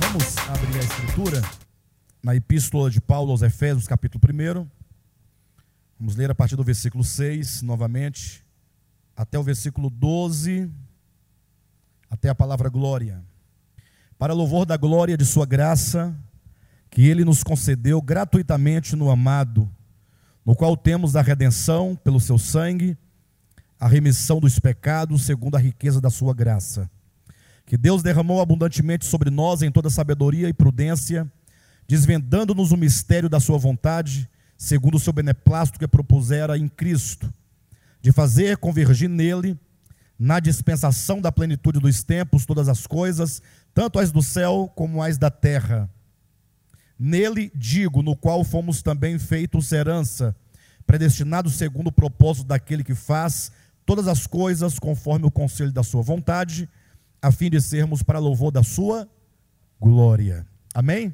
Vamos abrir a escritura na epístola de Paulo aos Efésios, capítulo 1. Vamos ler a partir do versículo 6, novamente, até o versículo 12, até a palavra glória. Para louvor da glória de Sua graça, que Ele nos concedeu gratuitamente no amado, no qual temos a redenção pelo Seu sangue, a remissão dos pecados, segundo a riqueza da Sua graça que Deus derramou abundantemente sobre nós em toda sabedoria e prudência, desvendando-nos o mistério da sua vontade, segundo o seu beneplácito que propusera em Cristo, de fazer convergir nele, na dispensação da plenitude dos tempos, todas as coisas, tanto as do céu como as da terra. Nele, digo, no qual fomos também feitos herança, predestinados segundo o propósito daquele que faz todas as coisas conforme o conselho da sua vontade, a fim de sermos para louvor da sua glória. Amém?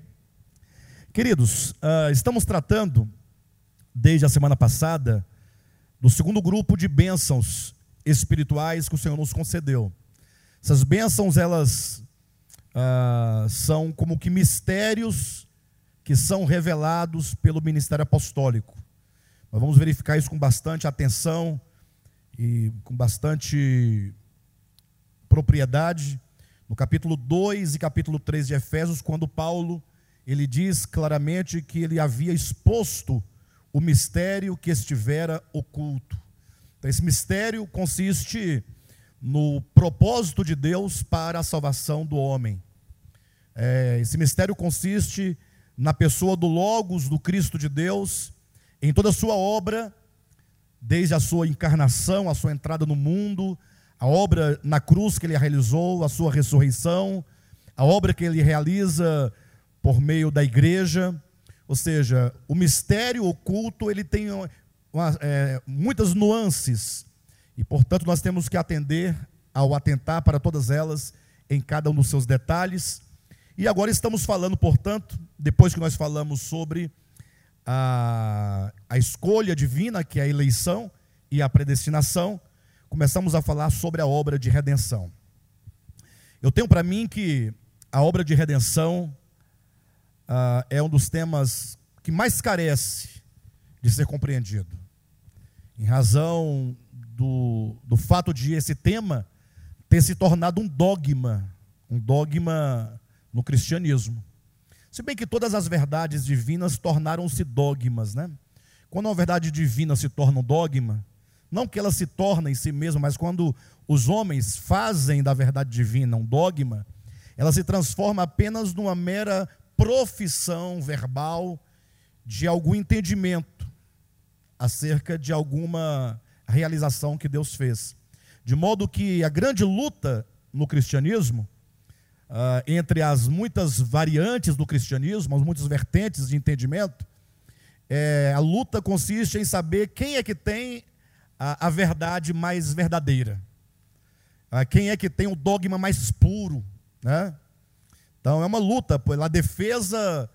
Queridos, uh, estamos tratando, desde a semana passada, do segundo grupo de bênçãos espirituais que o Senhor nos concedeu. Essas bênçãos, elas uh, são como que mistérios que são revelados pelo ministério apostólico. Nós vamos verificar isso com bastante atenção e com bastante propriedade, no capítulo 2 e capítulo 3 de Efésios, quando Paulo ele diz claramente que ele havia exposto o mistério que estivera oculto. Então, esse mistério consiste no propósito de Deus para a salvação do homem. É, esse mistério consiste na pessoa do Logos, do Cristo de Deus, em toda a sua obra, desde a sua encarnação, a sua entrada no mundo, a obra na cruz que ele realizou, a sua ressurreição, a obra que ele realiza por meio da igreja, ou seja, o mistério oculto ele tem uma, é, muitas nuances e, portanto, nós temos que atender ao atentar para todas elas em cada um dos seus detalhes. E agora estamos falando, portanto, depois que nós falamos sobre a, a escolha divina, que é a eleição e a predestinação, começamos a falar sobre a obra de redenção. Eu tenho para mim que a obra de redenção uh, é um dos temas que mais carece de ser compreendido. Em razão do, do fato de esse tema ter se tornado um dogma, um dogma no cristianismo. Se bem que todas as verdades divinas tornaram-se dogmas, né? Quando uma verdade divina se torna um dogma, não que ela se torne em si mesma, mas quando os homens fazem da verdade divina um dogma, ela se transforma apenas numa mera profissão verbal de algum entendimento acerca de alguma realização que Deus fez. De modo que a grande luta no cristianismo, uh, entre as muitas variantes do cristianismo, as muitas vertentes de entendimento, é, a luta consiste em saber quem é que tem a, a verdade mais verdadeira. Ah, quem é que tem o dogma mais puro, né? Então é uma luta pela defesa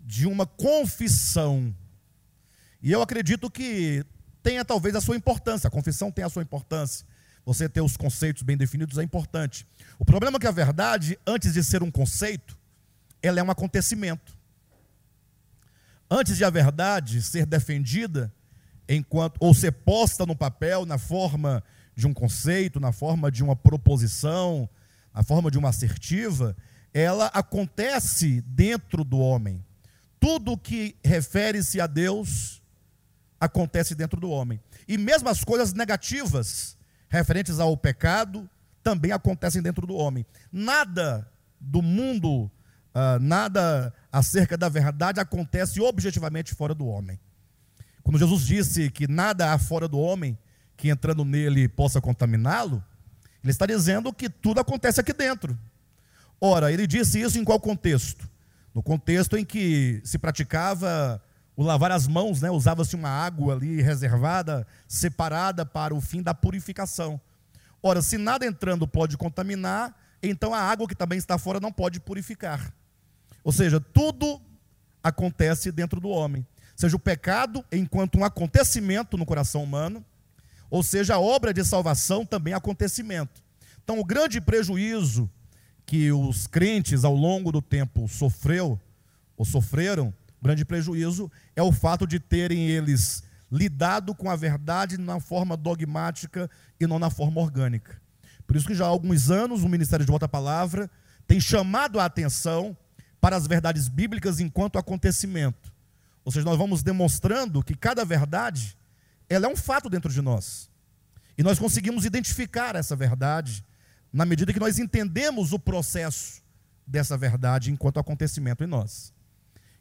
de uma confissão. E eu acredito que tenha talvez a sua importância, a confissão tem a sua importância. Você ter os conceitos bem definidos é importante. O problema é que a verdade, antes de ser um conceito, ela é um acontecimento. Antes de a verdade ser defendida, enquanto ou ser posta no papel na forma de um conceito, na forma de uma proposição, na forma de uma assertiva, ela acontece dentro do homem. Tudo que refere-se a Deus acontece dentro do homem. E mesmo as coisas negativas referentes ao pecado também acontecem dentro do homem. Nada do mundo, uh, nada acerca da verdade acontece objetivamente fora do homem. Quando Jesus disse que nada há fora do homem que entrando nele possa contaminá-lo, ele está dizendo que tudo acontece aqui dentro. Ora, ele disse isso em qual contexto? No contexto em que se praticava o lavar as mãos, né? usava-se uma água ali reservada, separada para o fim da purificação. Ora, se nada entrando pode contaminar, então a água que também está fora não pode purificar. Ou seja, tudo acontece dentro do homem seja o pecado enquanto um acontecimento no coração humano, Ou seja, a obra de salvação também é acontecimento. Então, o grande prejuízo que os crentes ao longo do tempo sofreu ou sofreram, o grande prejuízo é o fato de terem eles lidado com a verdade na forma dogmática e não na forma orgânica. Por isso que já há alguns anos o Ministério de Volta à Palavra tem chamado a atenção para as verdades bíblicas enquanto acontecimento. Ou seja, nós vamos demonstrando que cada verdade, ela é um fato dentro de nós. E nós conseguimos identificar essa verdade na medida que nós entendemos o processo dessa verdade enquanto acontecimento em nós.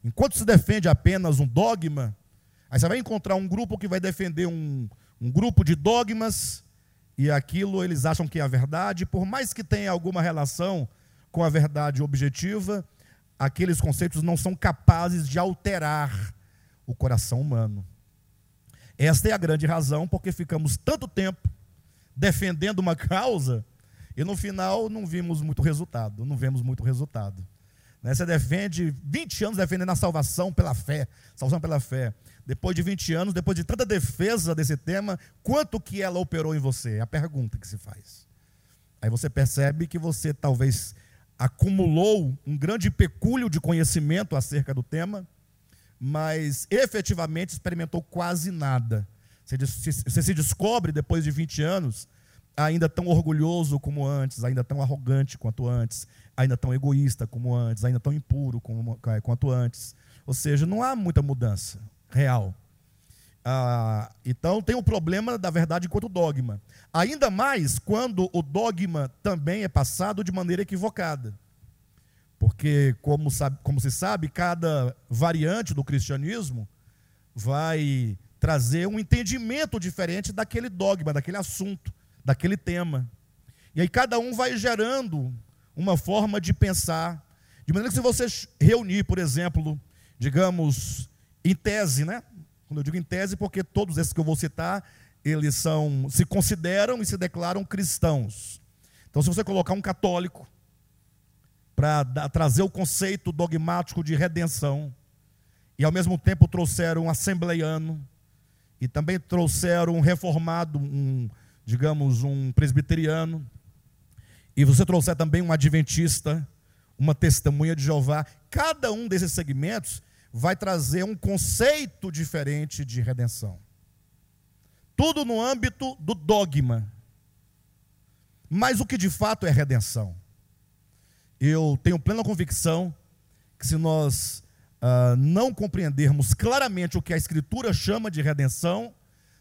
Enquanto se defende apenas um dogma, aí você vai encontrar um grupo que vai defender um, um grupo de dogmas, e aquilo eles acham que é a verdade, por mais que tenha alguma relação com a verdade objetiva, aqueles conceitos não são capazes de alterar o coração humano. Esta é a grande razão porque ficamos tanto tempo defendendo uma causa e no final não vimos muito resultado, não vemos muito resultado. Né? Você defende 20 anos defendendo a salvação pela fé, salvação pela fé. Depois de 20 anos, depois de tanta defesa desse tema, quanto que ela operou em você? É a pergunta que se faz. Aí você percebe que você talvez acumulou um grande pecúlio de conhecimento acerca do tema, mas efetivamente experimentou quase nada. Você se descobre depois de 20 anos ainda tão orgulhoso como antes, ainda tão arrogante quanto antes, ainda tão egoísta como antes, ainda tão impuro como, é, quanto antes. Ou seja, não há muita mudança real. Ah, então tem o problema da verdade enquanto dogma. Ainda mais quando o dogma também é passado de maneira equivocada. Porque, como, sabe, como se sabe, cada variante do cristianismo vai trazer um entendimento diferente daquele dogma, daquele assunto daquele tema. E aí cada um vai gerando uma forma de pensar, de maneira que se você reunir, por exemplo, digamos, em tese, né? Quando eu digo em tese, porque todos esses que eu vou citar, eles são, se consideram e se declaram cristãos. Então, se você colocar um católico para trazer o conceito dogmático de redenção, e ao mesmo tempo trouxeram um assembleiano, e também trouxeram um reformado, um, digamos, um presbiteriano, e você trouxer também um adventista, uma testemunha de Jeová, cada um desses segmentos vai trazer um conceito diferente de redenção. Tudo no âmbito do dogma. Mas o que de fato é redenção? Eu tenho plena convicção que se nós uh, não compreendermos claramente o que a Escritura chama de redenção,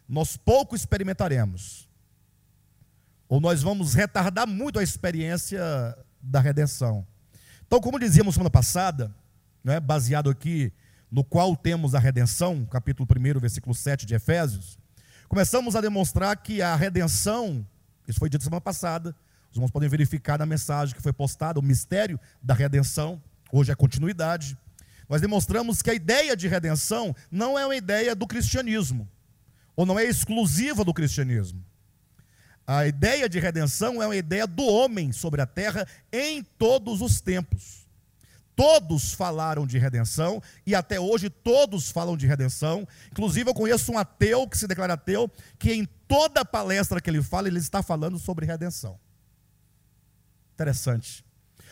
nós pouco experimentaremos ou nós vamos retardar muito a experiência da redenção. Então, como dizíamos semana passada, né, baseado aqui no qual temos a redenção, capítulo 1, versículo 7 de Efésios, começamos a demonstrar que a redenção, isso foi dito semana passada, os irmãos podem verificar na mensagem que foi postada, o mistério da redenção, hoje é continuidade. Nós demonstramos que a ideia de redenção não é uma ideia do cristianismo, ou não é exclusiva do cristianismo. A ideia de redenção é uma ideia do homem sobre a terra em todos os tempos. Todos falaram de redenção e até hoje todos falam de redenção. Inclusive, eu conheço um ateu que se declara ateu, que em toda palestra que ele fala, ele está falando sobre redenção. Interessante.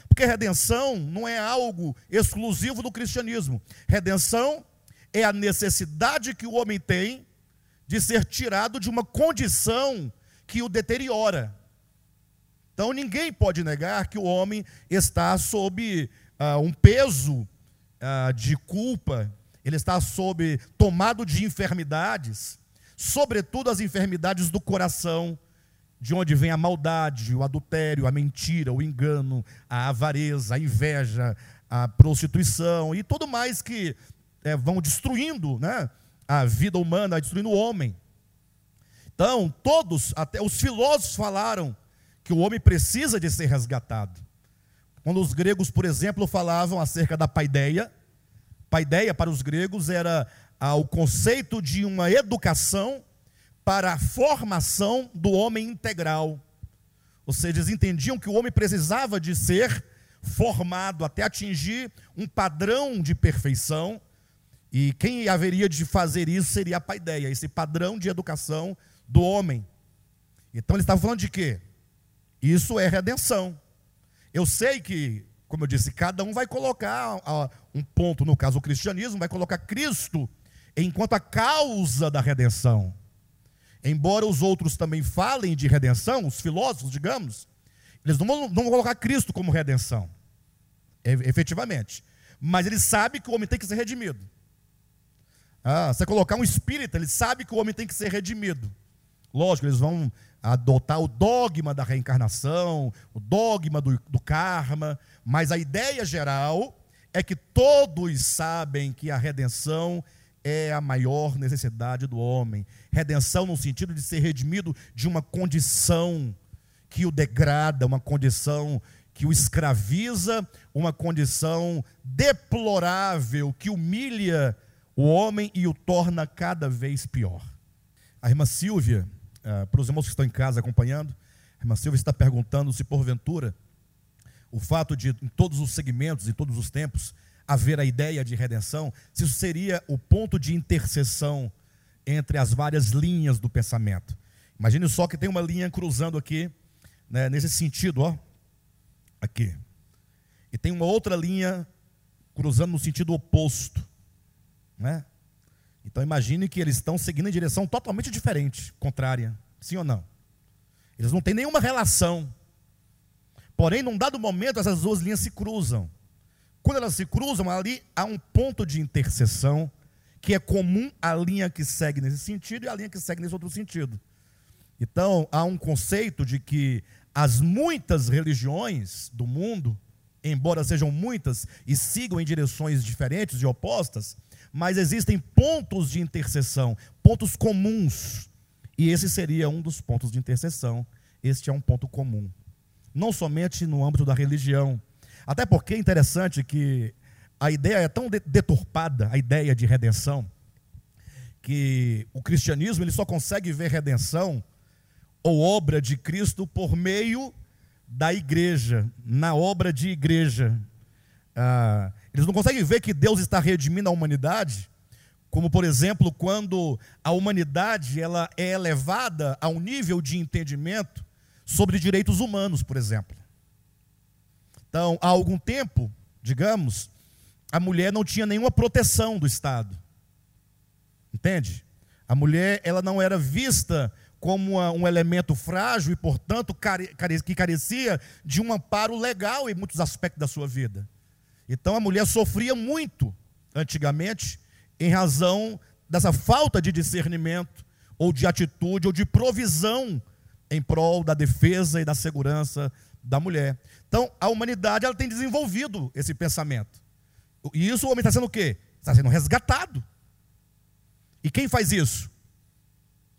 Porque redenção não é algo exclusivo do cristianismo. Redenção é a necessidade que o homem tem de ser tirado de uma condição que o deteriora. Então ninguém pode negar que o homem está sob uh, um peso uh, de culpa, ele está sob tomado de enfermidades, sobretudo as enfermidades do coração, de onde vem a maldade, o adultério, a mentira, o engano, a avareza, a inveja, a prostituição e tudo mais que é, vão destruindo né, a vida humana, destruindo o homem. Então, todos, até os filósofos falaram que o homem precisa de ser resgatado. Quando os gregos, por exemplo, falavam acerca da paideia, paideia para os gregos era ah, o conceito de uma educação para a formação do homem integral. Ou seja, eles entendiam que o homem precisava de ser formado até atingir um padrão de perfeição, e quem haveria de fazer isso seria a paideia, esse padrão de educação do homem. Então ele estava falando de quê? Isso é redenção. Eu sei que, como eu disse, cada um vai colocar um ponto, no caso o cristianismo, vai colocar Cristo enquanto a causa da redenção. Embora os outros também falem de redenção, os filósofos, digamos, eles não vão, não vão colocar Cristo como redenção, efetivamente. Mas ele sabe que o homem tem que ser redimido. Ah, você colocar um espírita, ele sabe que o homem tem que ser redimido. Lógico, eles vão adotar o dogma da reencarnação, o dogma do, do karma, mas a ideia geral é que todos sabem que a redenção é a maior necessidade do homem. Redenção no sentido de ser redimido de uma condição que o degrada, uma condição que o escraviza, uma condição deplorável que humilha o homem e o torna cada vez pior. A irmã Silvia, uh, para os irmãos que estão em casa acompanhando, a irmã Silvia está perguntando se porventura o fato de, em todos os segmentos, em todos os tempos, haver a ideia de redenção, se isso seria o ponto de interseção entre as várias linhas do pensamento. Imagine só que tem uma linha cruzando aqui, né, nesse sentido, ó, aqui. E tem uma outra linha cruzando no sentido oposto. Né? Então imagine que eles estão seguindo em direção totalmente diferente, contrária. Sim ou não? Eles não têm nenhuma relação. Porém, num dado momento, essas duas linhas se cruzam. Quando elas se cruzam, ali há um ponto de interseção que é comum à linha que segue nesse sentido e à linha que segue nesse outro sentido. Então, há um conceito de que as muitas religiões do mundo, embora sejam muitas e sigam em direções diferentes e opostas, mas existem pontos de interseção, pontos comuns. E esse seria um dos pontos de interseção. Este é um ponto comum. Não somente no âmbito da religião. Até porque é interessante que a ideia é tão deturpada, a ideia de redenção, que o cristianismo ele só consegue ver redenção ou obra de Cristo por meio da igreja, na obra de igreja. Ah, eles não conseguem ver que Deus está redimindo a humanidade, como por exemplo, quando a humanidade ela é elevada a um nível de entendimento sobre direitos humanos, por exemplo. Então, há algum tempo, digamos, a mulher não tinha nenhuma proteção do Estado. Entende? A mulher ela não era vista como uma, um elemento frágil e, portanto, care, care, que carecia de um amparo legal em muitos aspectos da sua vida. Então a mulher sofria muito antigamente em razão dessa falta de discernimento, ou de atitude, ou de provisão em prol da defesa e da segurança da mulher. Então a humanidade ela tem desenvolvido esse pensamento. E isso o homem está sendo o quê? Está sendo resgatado. E quem faz isso?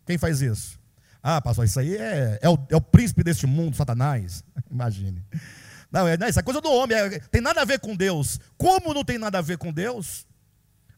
Quem faz isso? Ah, pastor, isso aí é, é, o, é o príncipe deste mundo, Satanás. Imagine. Não, é, isso é coisa do homem, é, tem nada a ver com Deus. Como não tem nada a ver com Deus?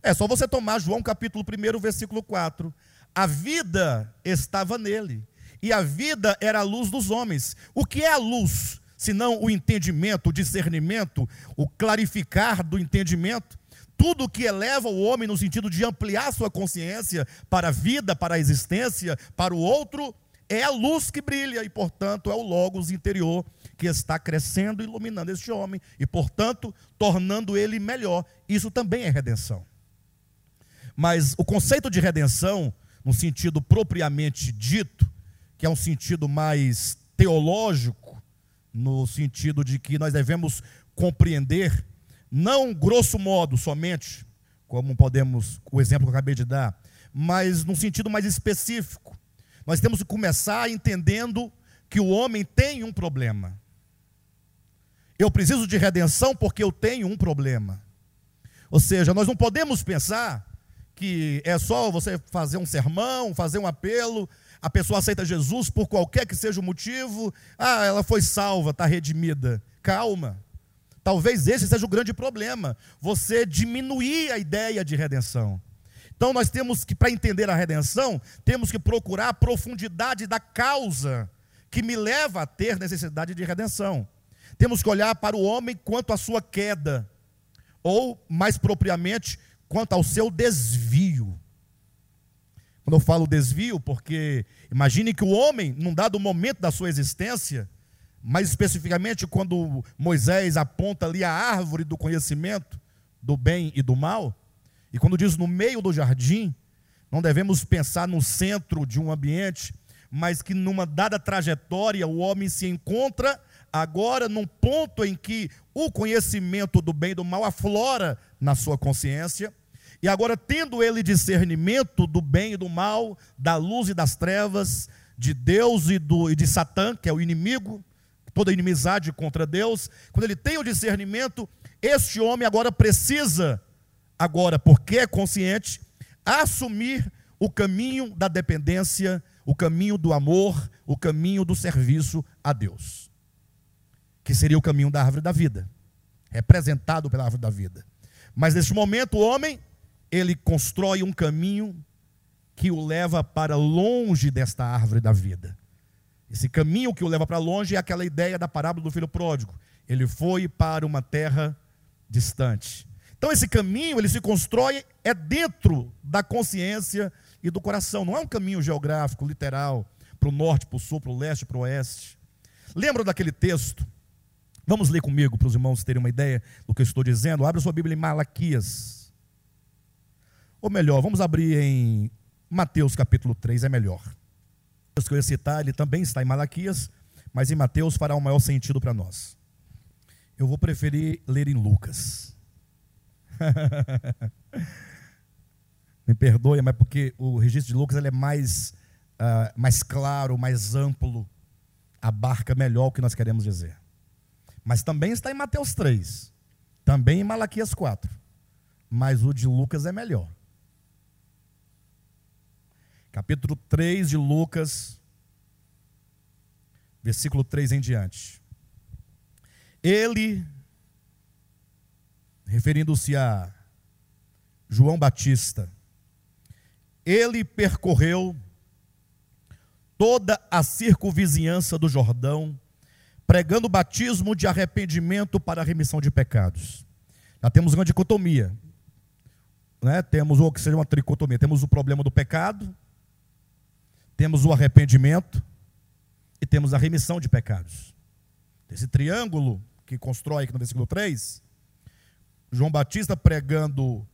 É só você tomar João capítulo 1, versículo 4. A vida estava nele, e a vida era a luz dos homens. O que é a luz? Senão o entendimento, o discernimento, o clarificar do entendimento. Tudo que eleva o homem no sentido de ampliar sua consciência para a vida, para a existência, para o outro, é a luz que brilha e, portanto, é o Logos interior que está crescendo iluminando este homem e, portanto, tornando ele melhor. Isso também é redenção. Mas o conceito de redenção, no sentido propriamente dito, que é um sentido mais teológico, no sentido de que nós devemos compreender, não grosso modo somente, como podemos, o exemplo que eu acabei de dar, mas num sentido mais específico. Nós temos que começar entendendo que o homem tem um problema. Eu preciso de redenção porque eu tenho um problema. Ou seja, nós não podemos pensar que é só você fazer um sermão, fazer um apelo, a pessoa aceita Jesus por qualquer que seja o motivo, ah, ela foi salva, está redimida. Calma. Talvez esse seja o grande problema, você diminuir a ideia de redenção. Então nós temos que, para entender a redenção, temos que procurar a profundidade da causa que me leva a ter necessidade de redenção. Temos que olhar para o homem quanto à sua queda, ou, mais propriamente, quanto ao seu desvio. Quando eu falo desvio, porque imagine que o homem, num dado momento da sua existência, mais especificamente quando Moisés aponta ali a árvore do conhecimento do bem e do mal, e quando diz no meio do jardim, não devemos pensar no centro de um ambiente, mas que numa dada trajetória o homem se encontra agora num ponto em que o conhecimento do bem e do mal aflora na sua consciência, e agora tendo ele discernimento do bem e do mal, da luz e das trevas, de Deus e, do, e de Satã, que é o inimigo, toda inimizade contra Deus, quando ele tem o discernimento, este homem agora precisa, agora, porque é consciente, assumir o caminho da dependência, o caminho do amor, o caminho do serviço a Deus. Que seria o caminho da árvore da vida, representado pela árvore da vida. Mas neste momento o homem, ele constrói um caminho que o leva para longe desta árvore da vida. Esse caminho que o leva para longe é aquela ideia da parábola do filho pródigo. Ele foi para uma terra distante. Então esse caminho, ele se constrói é dentro da consciência e do coração. Não é um caminho geográfico, literal, para o norte, para o sul, para o leste, para o oeste. Lembra daquele texto? Vamos ler comigo para os irmãos terem uma ideia do que eu estou dizendo. Abra sua Bíblia em Malaquias. Ou melhor, vamos abrir em Mateus capítulo 3, é melhor que eu ia citar, ele também está em Malaquias, mas em Mateus fará um maior sentido para nós. Eu vou preferir ler em Lucas. Me perdoe, mas porque o registro de Lucas ele é mais, uh, mais claro, mais amplo, abarca melhor o que nós queremos dizer. Mas também está em Mateus 3, também em Malaquias 4, mas o de Lucas é melhor capítulo 3 de Lucas, versículo 3 em diante. Ele, referindo-se a João Batista, ele percorreu toda a circunvizinhança do Jordão, pregando o batismo de arrependimento para a remissão de pecados. Já temos uma dicotomia. Né? Temos o que seja uma tricotomia. Temos o problema do pecado, temos o arrependimento e temos a remissão de pecados. Esse triângulo que constrói aqui no versículo 3, João Batista pregando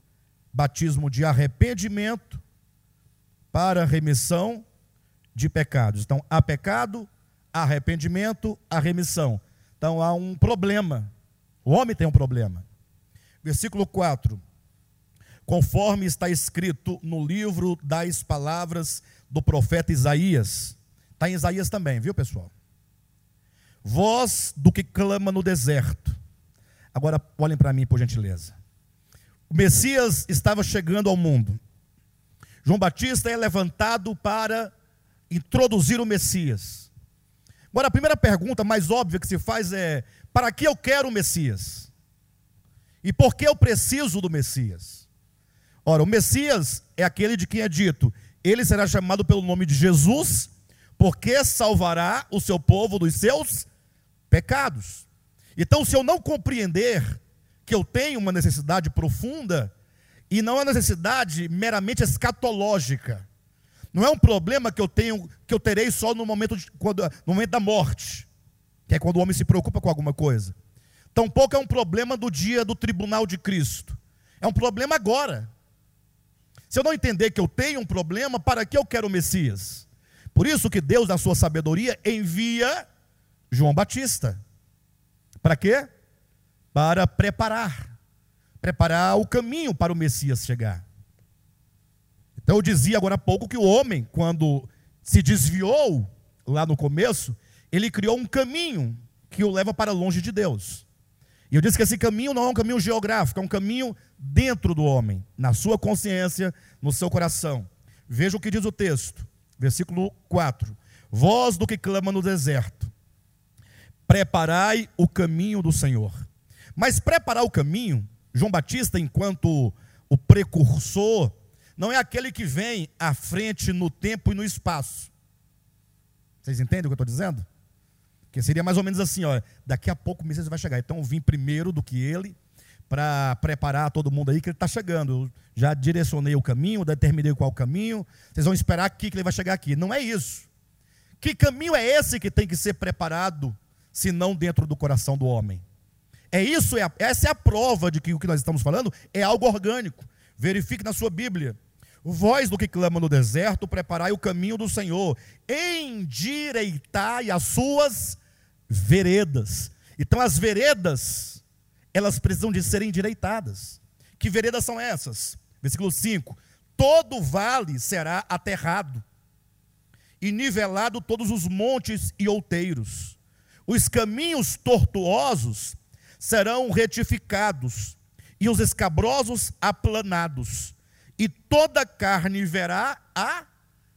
batismo de arrependimento para remissão de pecados. Então, há pecado, arrependimento, a remissão. Então, há um problema. O homem tem um problema. Versículo 4. Conforme está escrito no livro das palavras do profeta Isaías. Está em Isaías também, viu pessoal? Voz do que clama no deserto. Agora olhem para mim, por gentileza. O Messias estava chegando ao mundo. João Batista é levantado para introduzir o Messias. Agora, a primeira pergunta mais óbvia que se faz é: para que eu quero o Messias? E por que eu preciso do Messias? Ora, o Messias é aquele de quem é dito: ele será chamado pelo nome de Jesus, porque salvará o seu povo dos seus pecados. Então, se eu não compreender que eu tenho uma necessidade profunda, e não é necessidade meramente escatológica, não é um problema que eu tenho, que eu terei só no momento, de, quando, no momento da morte, que é quando o homem se preocupa com alguma coisa. Tampouco é um problema do dia do tribunal de Cristo. É um problema agora. Se eu não entender que eu tenho um problema, para que eu quero o Messias? Por isso que Deus, na sua sabedoria, envia João Batista. Para quê? Para preparar. Preparar o caminho para o Messias chegar. Então eu dizia agora há pouco que o homem, quando se desviou lá no começo, ele criou um caminho que o leva para longe de Deus. E eu disse que esse caminho não é um caminho geográfico, é um caminho dentro do homem, na sua consciência, no seu coração. Veja o que diz o texto, versículo 4: Voz do que clama no deserto, preparai o caminho do Senhor. Mas preparar o caminho, João Batista, enquanto o precursor, não é aquele que vem à frente no tempo e no espaço. Vocês entendem o que eu estou dizendo? Que seria mais ou menos assim, ó, daqui a pouco o Messias vai chegar. Então eu vim primeiro do que ele, para preparar todo mundo aí que ele está chegando. Eu já direcionei o caminho, determinei qual caminho. Vocês vão esperar aqui que ele vai chegar aqui. Não é isso. Que caminho é esse que tem que ser preparado, se não dentro do coração do homem? É isso, é essa é a prova de que o que nós estamos falando é algo orgânico. Verifique na sua Bíblia. Voz do que clama no deserto, preparai o caminho do Senhor, endireitai as suas veredas. Então, as veredas, elas precisam de serem endireitadas. Que veredas são essas? Versículo 5: Todo vale será aterrado, e nivelado todos os montes e outeiros. Os caminhos tortuosos serão retificados, e os escabrosos aplanados e toda carne verá a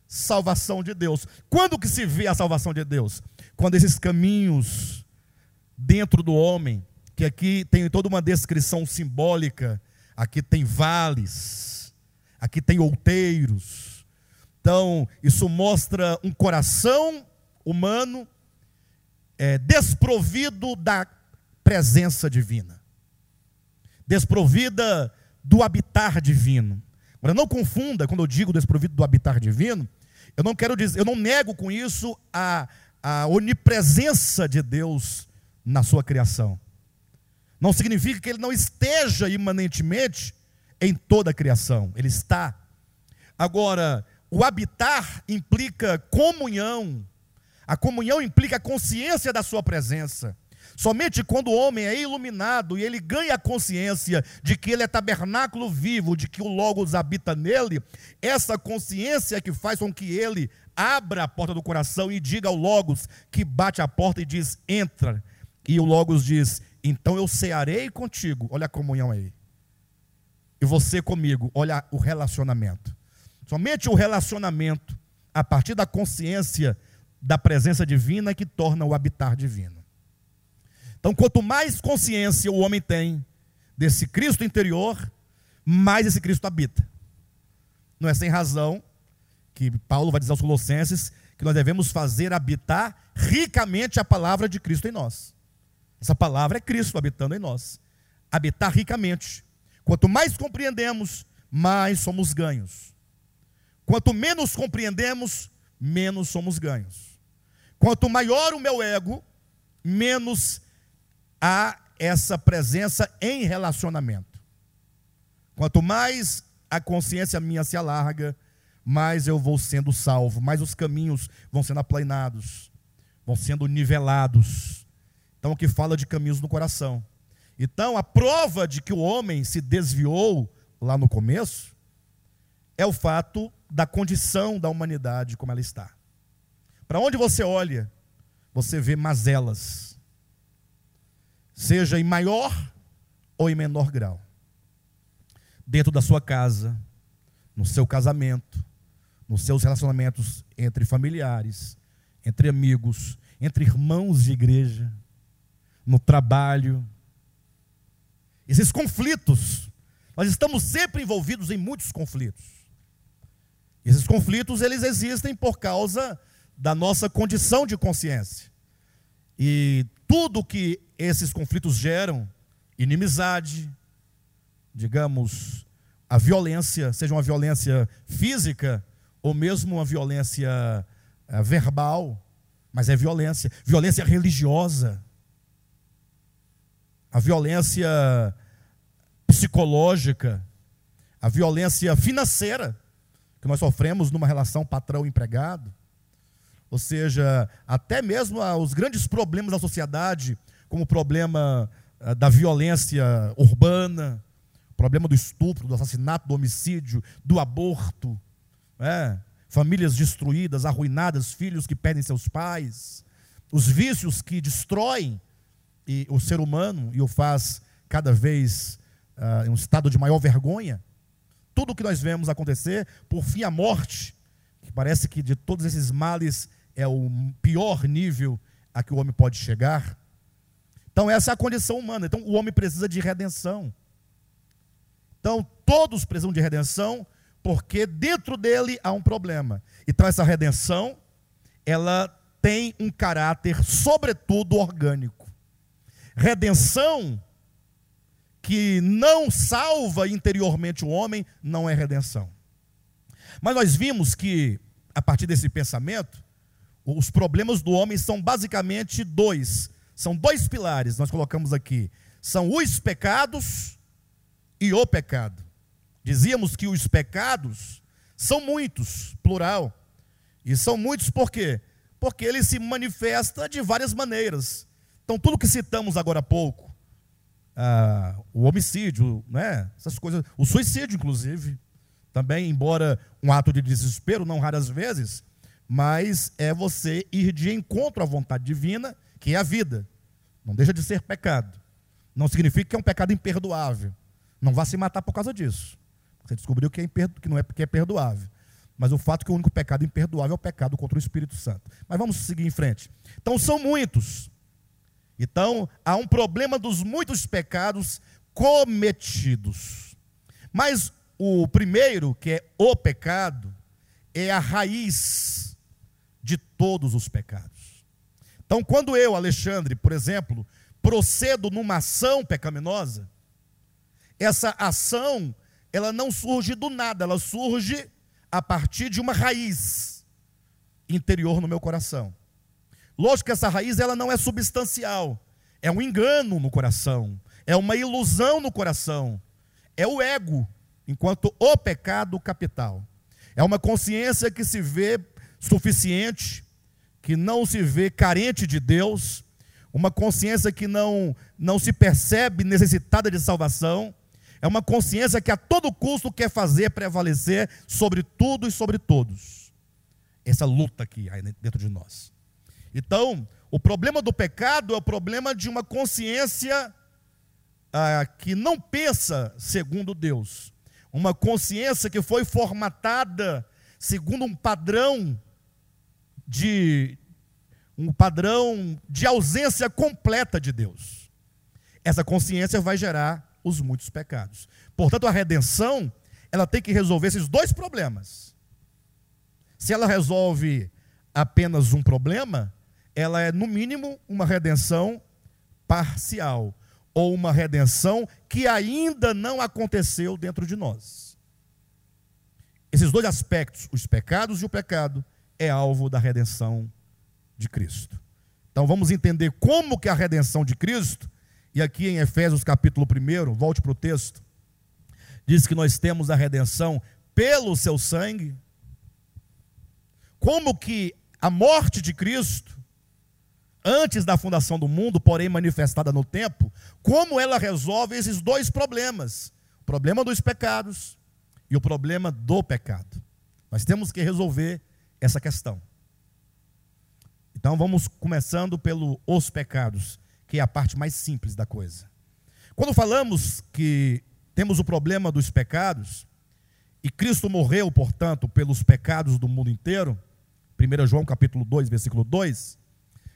salvação de Deus. Quando que se vê a salvação de Deus? Quando esses caminhos dentro do homem, que aqui tem toda uma descrição simbólica, aqui tem vales, aqui tem outeiros. Então, isso mostra um coração humano é, desprovido da presença divina, desprovida do habitar divino. Agora, não confunda, quando eu digo desprovido do habitar divino, eu não quero dizer, eu não nego com isso a, a onipresença de Deus na sua criação. Não significa que ele não esteja imanentemente em toda a criação, ele está. Agora, o habitar implica comunhão, a comunhão implica a consciência da sua presença. Somente quando o homem é iluminado e ele ganha a consciência de que ele é tabernáculo vivo, de que o Logos habita nele, essa consciência é que faz com que ele abra a porta do coração e diga ao Logos que bate a porta e diz: entra. E o Logos diz: então eu cearei contigo. Olha a comunhão aí. E você comigo. Olha o relacionamento. Somente o relacionamento, a partir da consciência da presença divina, que torna o habitar divino. Então, quanto mais consciência o homem tem desse Cristo interior, mais esse Cristo habita. Não é sem razão que Paulo vai dizer aos Colossenses que nós devemos fazer habitar ricamente a palavra de Cristo em nós. Essa palavra é Cristo habitando em nós. Habitar ricamente. Quanto mais compreendemos, mais somos ganhos. Quanto menos compreendemos, menos somos ganhos. Quanto maior o meu ego, menos há essa presença em relacionamento. Quanto mais a consciência minha se alarga, mais eu vou sendo salvo, mais os caminhos vão sendo aplainados, vão sendo nivelados. Então, o que fala de caminhos no coração. Então, a prova de que o homem se desviou lá no começo é o fato da condição da humanidade como ela está. Para onde você olha, você vê mazelas seja em maior ou em menor grau. Dentro da sua casa, no seu casamento, nos seus relacionamentos entre familiares, entre amigos, entre irmãos de igreja, no trabalho. Esses conflitos, nós estamos sempre envolvidos em muitos conflitos. Esses conflitos, eles existem por causa da nossa condição de consciência. E tudo que esses conflitos geram, inimizade, digamos, a violência, seja uma violência física ou mesmo uma violência eh, verbal, mas é violência, violência religiosa, a violência psicológica, a violência financeira que nós sofremos numa relação patrão-empregado, ou seja, até mesmo os grandes problemas da sociedade, como o problema eh, da violência urbana, o problema do estupro, do assassinato, do homicídio, do aborto, é, famílias destruídas, arruinadas, filhos que perdem seus pais, os vícios que destroem o ser humano e o faz cada vez uh, em um estado de maior vergonha. Tudo o que nós vemos acontecer, por fim a morte, que parece que de todos esses males é o pior nível a que o homem pode chegar. Então, essa é a condição humana. Então, o homem precisa de redenção. Então, todos precisam de redenção, porque dentro dele há um problema. Então, essa redenção, ela tem um caráter, sobretudo, orgânico. Redenção que não salva interiormente o homem, não é redenção. Mas nós vimos que, a partir desse pensamento, os problemas do homem são basicamente dois. São dois pilares, nós colocamos aqui. São os pecados e o pecado. Dizíamos que os pecados são muitos, plural. E são muitos por quê? Porque ele se manifesta de várias maneiras. Então, tudo que citamos agora há pouco, ah, o homicídio, né? essas coisas, o suicídio, inclusive, também, embora um ato de desespero, não raras vezes, mas é você ir de encontro à vontade divina, que é a vida. Não deixa de ser pecado. Não significa que é um pecado imperdoável. Não vá se matar por causa disso. Você descobriu que, é imperdo, que não é que é perdoável. Mas o fato é que o único pecado imperdoável é o pecado contra o Espírito Santo. Mas vamos seguir em frente. Então são muitos. Então há um problema dos muitos pecados cometidos. Mas o primeiro, que é o pecado, é a raiz todos os pecados. Então, quando eu, Alexandre, por exemplo, procedo numa ação pecaminosa, essa ação, ela não surge do nada, ela surge a partir de uma raiz interior no meu coração. Lógico que essa raiz ela não é substancial, é um engano no coração, é uma ilusão no coração, é o ego enquanto o pecado capital. É uma consciência que se vê suficiente, que não se vê carente de Deus, uma consciência que não, não se percebe necessitada de salvação, é uma consciência que a todo custo quer fazer prevalecer sobre tudo e sobre todos. Essa luta aqui dentro de nós. Então, o problema do pecado é o problema de uma consciência ah, que não pensa segundo Deus, uma consciência que foi formatada segundo um padrão de um padrão de ausência completa de Deus. Essa consciência vai gerar os muitos pecados. Portanto, a redenção, ela tem que resolver esses dois problemas. Se ela resolve apenas um problema, ela é no mínimo uma redenção parcial ou uma redenção que ainda não aconteceu dentro de nós. Esses dois aspectos, os pecados e o pecado, é alvo da redenção de Cristo. Então vamos entender como que a redenção de Cristo, e aqui em Efésios capítulo 1, volte para o texto, diz que nós temos a redenção pelo seu sangue. Como que a morte de Cristo antes da fundação do mundo, porém manifestada no tempo, como ela resolve esses dois problemas: o problema dos pecados e o problema do pecado. Nós temos que resolver essa questão. Então vamos começando pelo os pecados, que é a parte mais simples da coisa. Quando falamos que temos o problema dos pecados, e Cristo morreu, portanto, pelos pecados do mundo inteiro, 1 João capítulo 2, versículo 2,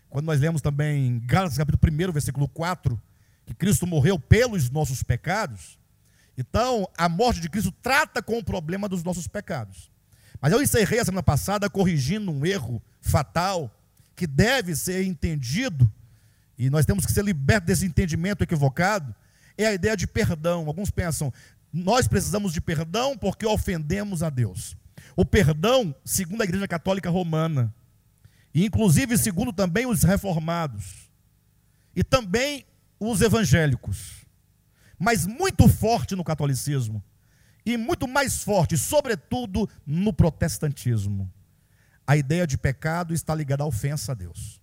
quando nós lemos também em Gálatas capítulo 1, versículo 4, que Cristo morreu pelos nossos pecados, então a morte de Cristo trata com o problema dos nossos pecados. Mas eu encerrei a semana passada corrigindo um erro fatal que deve ser entendido, e nós temos que ser libertos desse entendimento equivocado, é a ideia de perdão. Alguns pensam, nós precisamos de perdão porque ofendemos a Deus. O perdão, segundo a Igreja Católica Romana, e inclusive segundo também os reformados, e também os evangélicos, mas muito forte no catolicismo, e muito mais forte, sobretudo, no protestantismo. A ideia de pecado está ligada à ofensa a Deus.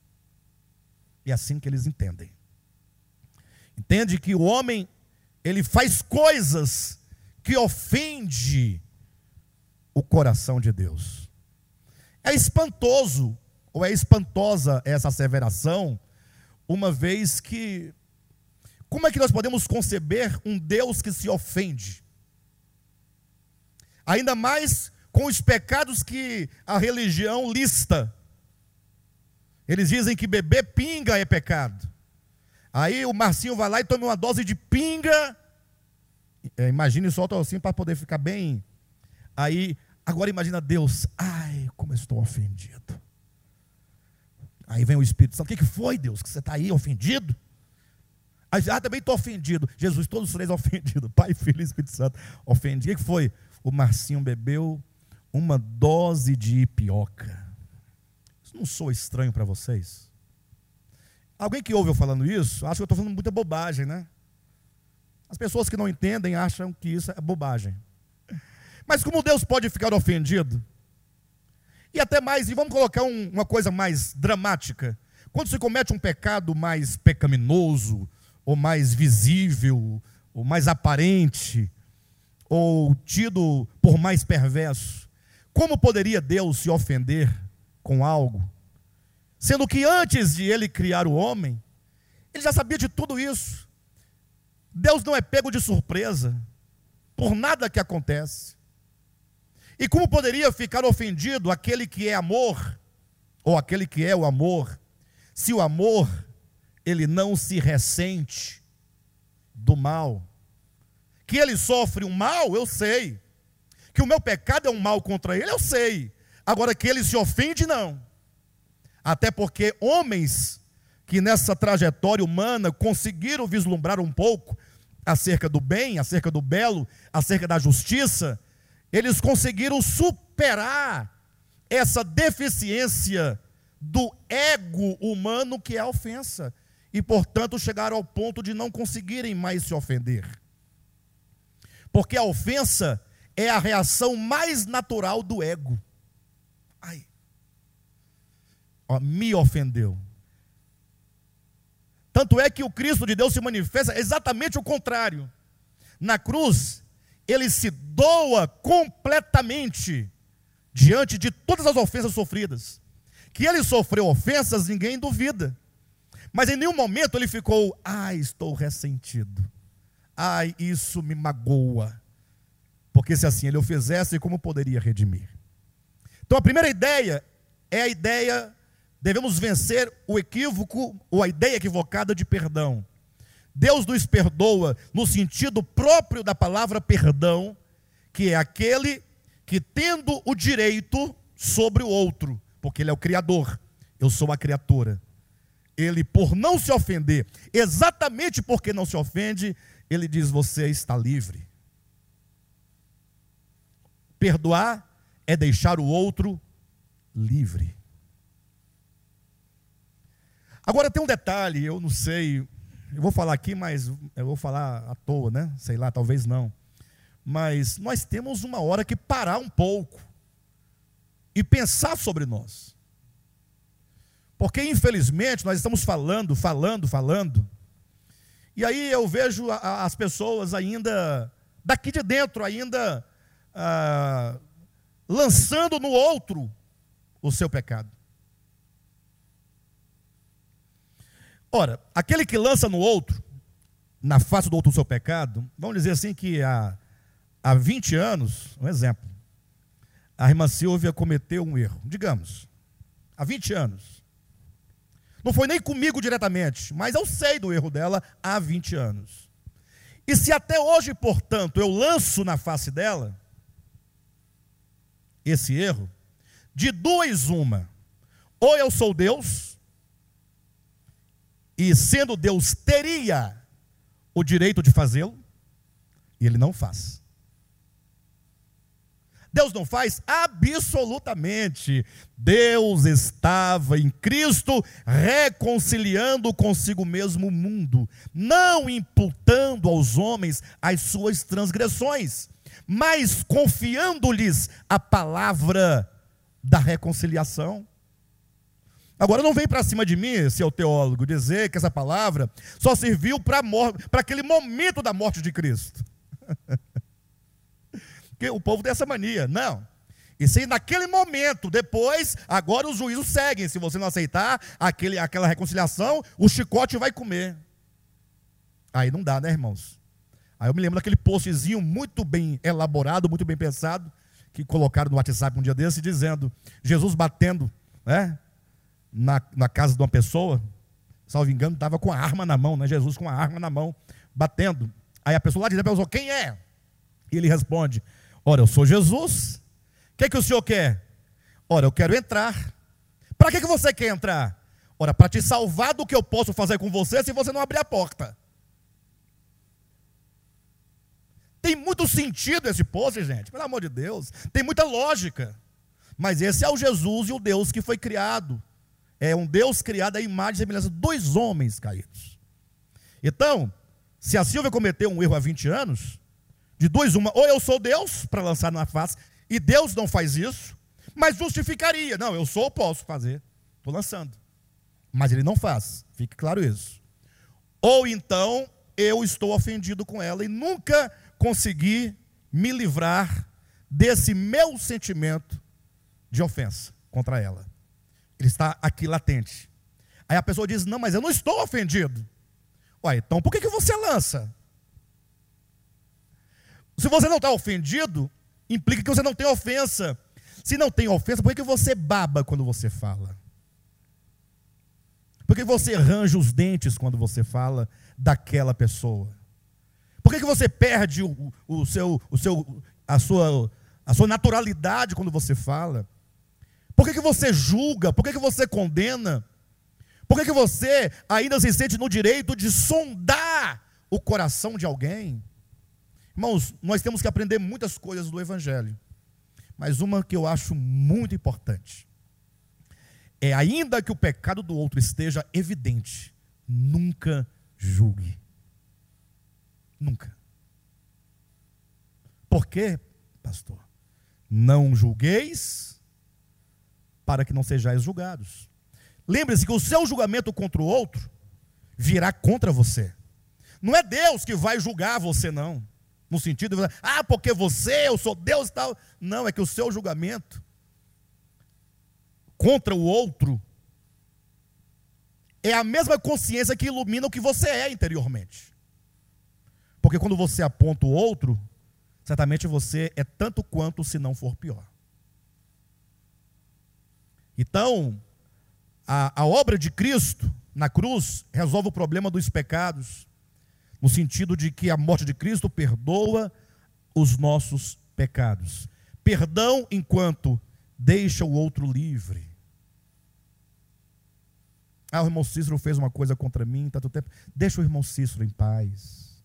E é assim que eles entendem. Entende que o homem, ele faz coisas que ofende o coração de Deus. É espantoso ou é espantosa essa asseveração, uma vez que. Como é que nós podemos conceber um Deus que se ofende? Ainda mais com os pecados que a religião lista. Eles dizem que beber pinga é pecado. Aí o Marcinho vai lá e toma uma dose de pinga. É, imagine só assim para poder ficar bem. Aí, agora imagina Deus. Ai, como eu estou ofendido. Aí vem o Espírito Santo. O que foi, Deus? Que você está aí ofendido? Ah, também estou ofendido. Jesus, todos os três ofendidos. Pai, Filho e Espírito Santo. Ofendido. O que foi? O Marcinho bebeu uma dose de ipioca. Isso não sou estranho para vocês? Alguém que ouve eu falando isso, acha que eu estou falando muita bobagem, né? As pessoas que não entendem acham que isso é bobagem. Mas como Deus pode ficar ofendido? E até mais, e vamos colocar um, uma coisa mais dramática. Quando se comete um pecado mais pecaminoso, ou mais visível, ou mais aparente, ou tido por mais perverso, como poderia Deus se ofender com algo? Sendo que antes de ele criar o homem, ele já sabia de tudo isso. Deus não é pego de surpresa por nada que acontece. E como poderia ficar ofendido aquele que é amor, ou aquele que é o amor, se o amor ele não se ressente do mal? Que ele sofre um mal, eu sei. Que o meu pecado é um mal contra ele, eu sei. Agora que ele se ofende, não. Até porque homens que nessa trajetória humana conseguiram vislumbrar um pouco acerca do bem, acerca do belo, acerca da justiça, eles conseguiram superar essa deficiência do ego humano que é a ofensa. E, portanto, chegaram ao ponto de não conseguirem mais se ofender. Porque a ofensa é a reação mais natural do ego. Ai. Ó, me ofendeu. Tanto é que o Cristo de Deus se manifesta exatamente o contrário. Na cruz, ele se doa completamente diante de todas as ofensas sofridas. Que ele sofreu ofensas, ninguém duvida. Mas em nenhum momento ele ficou, ai, estou ressentido. Ai, isso me magoa. Porque se assim ele o fizesse, como poderia redimir? Então a primeira ideia é a ideia devemos vencer o equívoco ou a ideia equivocada de perdão. Deus nos perdoa no sentido próprio da palavra perdão, que é aquele que tendo o direito sobre o outro, porque ele é o criador, eu sou a criatura. Ele, por não se ofender, exatamente porque não se ofende, ele diz: Você está livre. Perdoar é deixar o outro livre. Agora tem um detalhe, eu não sei, eu vou falar aqui, mas eu vou falar à toa, né? Sei lá, talvez não. Mas nós temos uma hora que parar um pouco e pensar sobre nós. Porque infelizmente nós estamos falando, falando, falando. E aí eu vejo as pessoas ainda, daqui de dentro, ainda ah, lançando no outro o seu pecado. Ora, aquele que lança no outro, na face do outro o seu pecado, vamos dizer assim que há, há 20 anos, um exemplo, a irmã Silvia cometeu um erro, digamos, há 20 anos. Não foi nem comigo diretamente, mas eu sei do erro dela há 20 anos. E se até hoje, portanto, eu lanço na face dela esse erro, de duas uma, ou eu sou Deus, e sendo Deus, teria o direito de fazê-lo, e ele não faz. Deus não faz absolutamente. Deus estava em Cristo reconciliando consigo mesmo o mundo, não imputando aos homens as suas transgressões, mas confiando-lhes a palavra da reconciliação. Agora não vem para cima de mim, seu teólogo, dizer que essa palavra só serviu para aquele momento da morte de Cristo. Porque o povo tem essa mania. Não. E se naquele momento, depois, agora os juízos seguem. Se você não aceitar aquele, aquela reconciliação, o chicote vai comer. Aí não dá, né, irmãos? Aí eu me lembro daquele postzinho muito bem elaborado, muito bem pensado, que colocaram no WhatsApp um dia desse, dizendo: Jesus batendo, né? na, na casa de uma pessoa, salvo engano, estava com a arma na mão, né? Jesus com a arma na mão, batendo. Aí a pessoa lá de dentro perguntou, quem é? E ele responde, Ora, eu sou Jesus. O que, é que o Senhor quer? Ora, eu quero entrar. Para que, que você quer entrar? Ora, para te salvar do que eu posso fazer com você se você não abrir a porta. Tem muito sentido esse post, gente, pelo amor de Deus. Tem muita lógica. Mas esse é o Jesus e o Deus que foi criado. É um Deus criado à imagem e semelhança de dois homens caídos. Então, se a Silvia cometeu um erro há 20 anos, de dois, uma, ou eu sou Deus para lançar na face, e Deus não faz isso, mas justificaria. Não, eu sou, posso fazer. Estou lançando. Mas ele não faz. Fique claro isso. Ou então eu estou ofendido com ela e nunca consegui me livrar desse meu sentimento de ofensa contra ela. Ele está aqui latente. Aí a pessoa diz: Não, mas eu não estou ofendido. Então por que, que você lança? Se você não está ofendido, implica que você não tem ofensa. Se não tem ofensa, por que, você baba quando você fala? Por que você arranja os dentes quando você fala daquela pessoa? Por que, que você perde o, o seu, o seu, a, sua, a sua naturalidade quando você fala? Por que, que você julga? Por que, que você condena? Por que, que você ainda se sente no direito de sondar o coração de alguém? Irmãos, nós temos que aprender muitas coisas do Evangelho, mas uma que eu acho muito importante é: ainda que o pecado do outro esteja evidente, nunca julgue. Nunca. Por quê, pastor? Não julgueis para que não sejais julgados. Lembre-se que o seu julgamento contra o outro virá contra você. Não é Deus que vai julgar você, não. No sentido de, ah, porque você, eu sou Deus e tal. Não, é que o seu julgamento contra o outro é a mesma consciência que ilumina o que você é interiormente. Porque quando você aponta o outro, certamente você é tanto quanto, se não for pior. Então, a, a obra de Cristo na cruz resolve o problema dos pecados, no sentido de que a morte de Cristo perdoa os nossos pecados. Perdão enquanto deixa o outro livre. Ah, o irmão Cícero fez uma coisa contra mim, tanto tempo. Deixa o irmão Cícero em paz.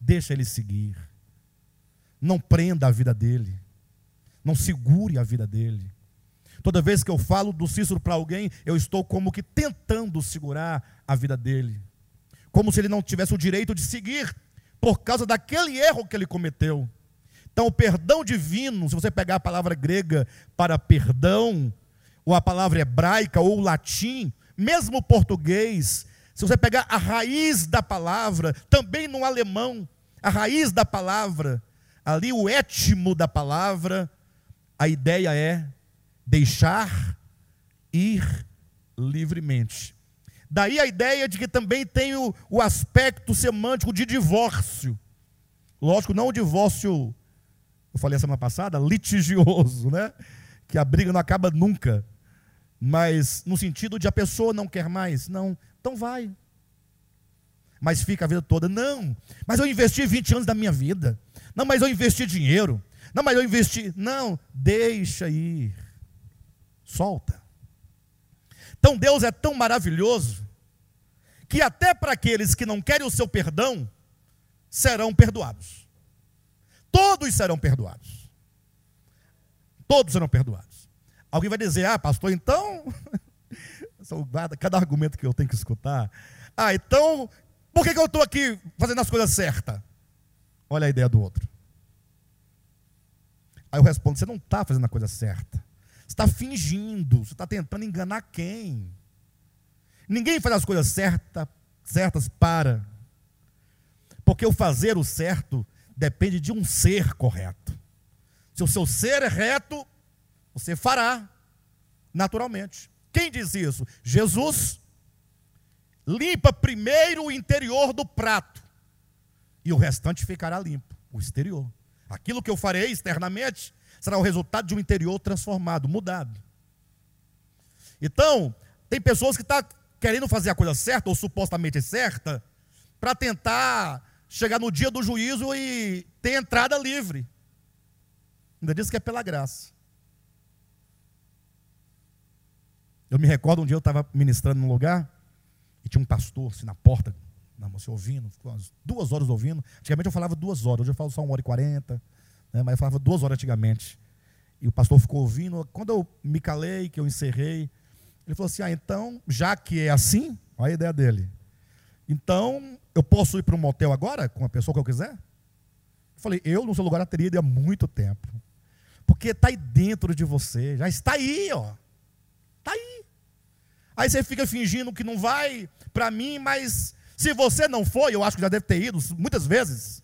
Deixa ele seguir. Não prenda a vida dele. Não segure a vida dele. Toda vez que eu falo do Cícero para alguém, eu estou como que tentando segurar a vida dele. Como se ele não tivesse o direito de seguir por causa daquele erro que ele cometeu. Então, o perdão divino, se você pegar a palavra grega para perdão, ou a palavra hebraica ou latim, mesmo o português, se você pegar a raiz da palavra, também no alemão, a raiz da palavra, ali o étimo da palavra, a ideia é deixar ir livremente. Daí a ideia de que também tem o, o aspecto semântico de divórcio. Lógico, não o divórcio, eu falei a semana passada, litigioso, né? Que a briga não acaba nunca. Mas no sentido de a pessoa não quer mais. Não, então vai. Mas fica a vida toda. Não, mas eu investi 20 anos da minha vida. Não, mas eu investi dinheiro. Não, mas eu investi. Não, deixa ir. Solta. Então Deus é tão maravilhoso que até para aqueles que não querem o seu perdão, serão perdoados. Todos serão perdoados. Todos serão perdoados. Alguém vai dizer, ah, pastor, então cada argumento que eu tenho que escutar. Ah, então, por que, que eu estou aqui fazendo as coisas certas? Olha a ideia do outro. Aí eu respondo: você não está fazendo a coisa certa. Está fingindo, você está tentando enganar quem? Ninguém faz as coisas certa, certas para. Porque o fazer o certo depende de um ser correto. Se o seu ser é reto, você fará naturalmente. Quem diz isso? Jesus limpa primeiro o interior do prato, e o restante ficará limpo, o exterior. Aquilo que eu farei externamente será o resultado de um interior transformado, mudado. Então, tem pessoas que estão tá querendo fazer a coisa certa, ou supostamente certa, para tentar chegar no dia do juízo e ter entrada livre. Ainda diz que é pela graça. Eu me recordo um dia eu estava ministrando num lugar e tinha um pastor assim, na porta, Não, você ouvindo, ficou umas duas horas ouvindo. Antigamente eu falava duas horas, hoje eu falo só uma hora e quarenta, né, mas eu falava duas horas antigamente. E o pastor ficou ouvindo. Quando eu me calei, que eu encerrei, ele falou assim: Ah, então, já que é assim, olha a ideia dele. Então, eu posso ir para um motel agora com a pessoa que eu quiser? Eu falei: Eu, no seu lugar, teria ido há muito tempo. Porque está aí dentro de você, já está aí, ó. Está aí. Aí você fica fingindo que não vai para mim, mas se você não foi, eu acho que já deve ter ido muitas vezes.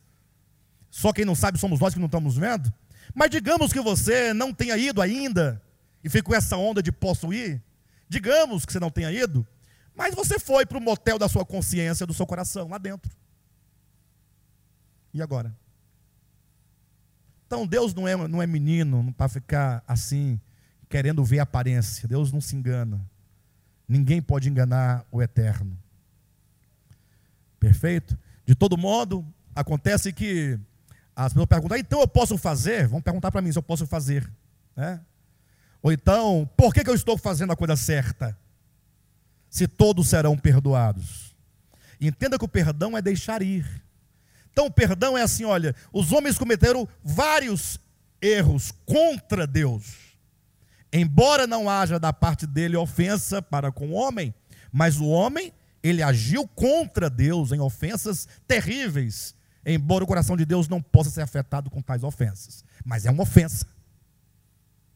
Só quem não sabe somos nós que não estamos vendo. Mas digamos que você não tenha ido ainda e ficou essa onda de posso ir. Digamos que você não tenha ido, mas você foi para o motel da sua consciência, do seu coração, lá dentro. E agora? Então Deus não é, não é menino para ficar assim, querendo ver a aparência. Deus não se engana. Ninguém pode enganar o eterno. Perfeito? De todo modo, acontece que as pessoas perguntam, então eu posso fazer? Vão perguntar para mim se eu posso fazer. Né? Ou então, por que, que eu estou fazendo a coisa certa? Se todos serão perdoados. Entenda que o perdão é deixar ir. Então, o perdão é assim: olha, os homens cometeram vários erros contra Deus. Embora não haja da parte dele ofensa para com o homem, mas o homem ele agiu contra Deus em ofensas terríveis, embora o coração de Deus não possa ser afetado com tais ofensas. Mas é uma ofensa.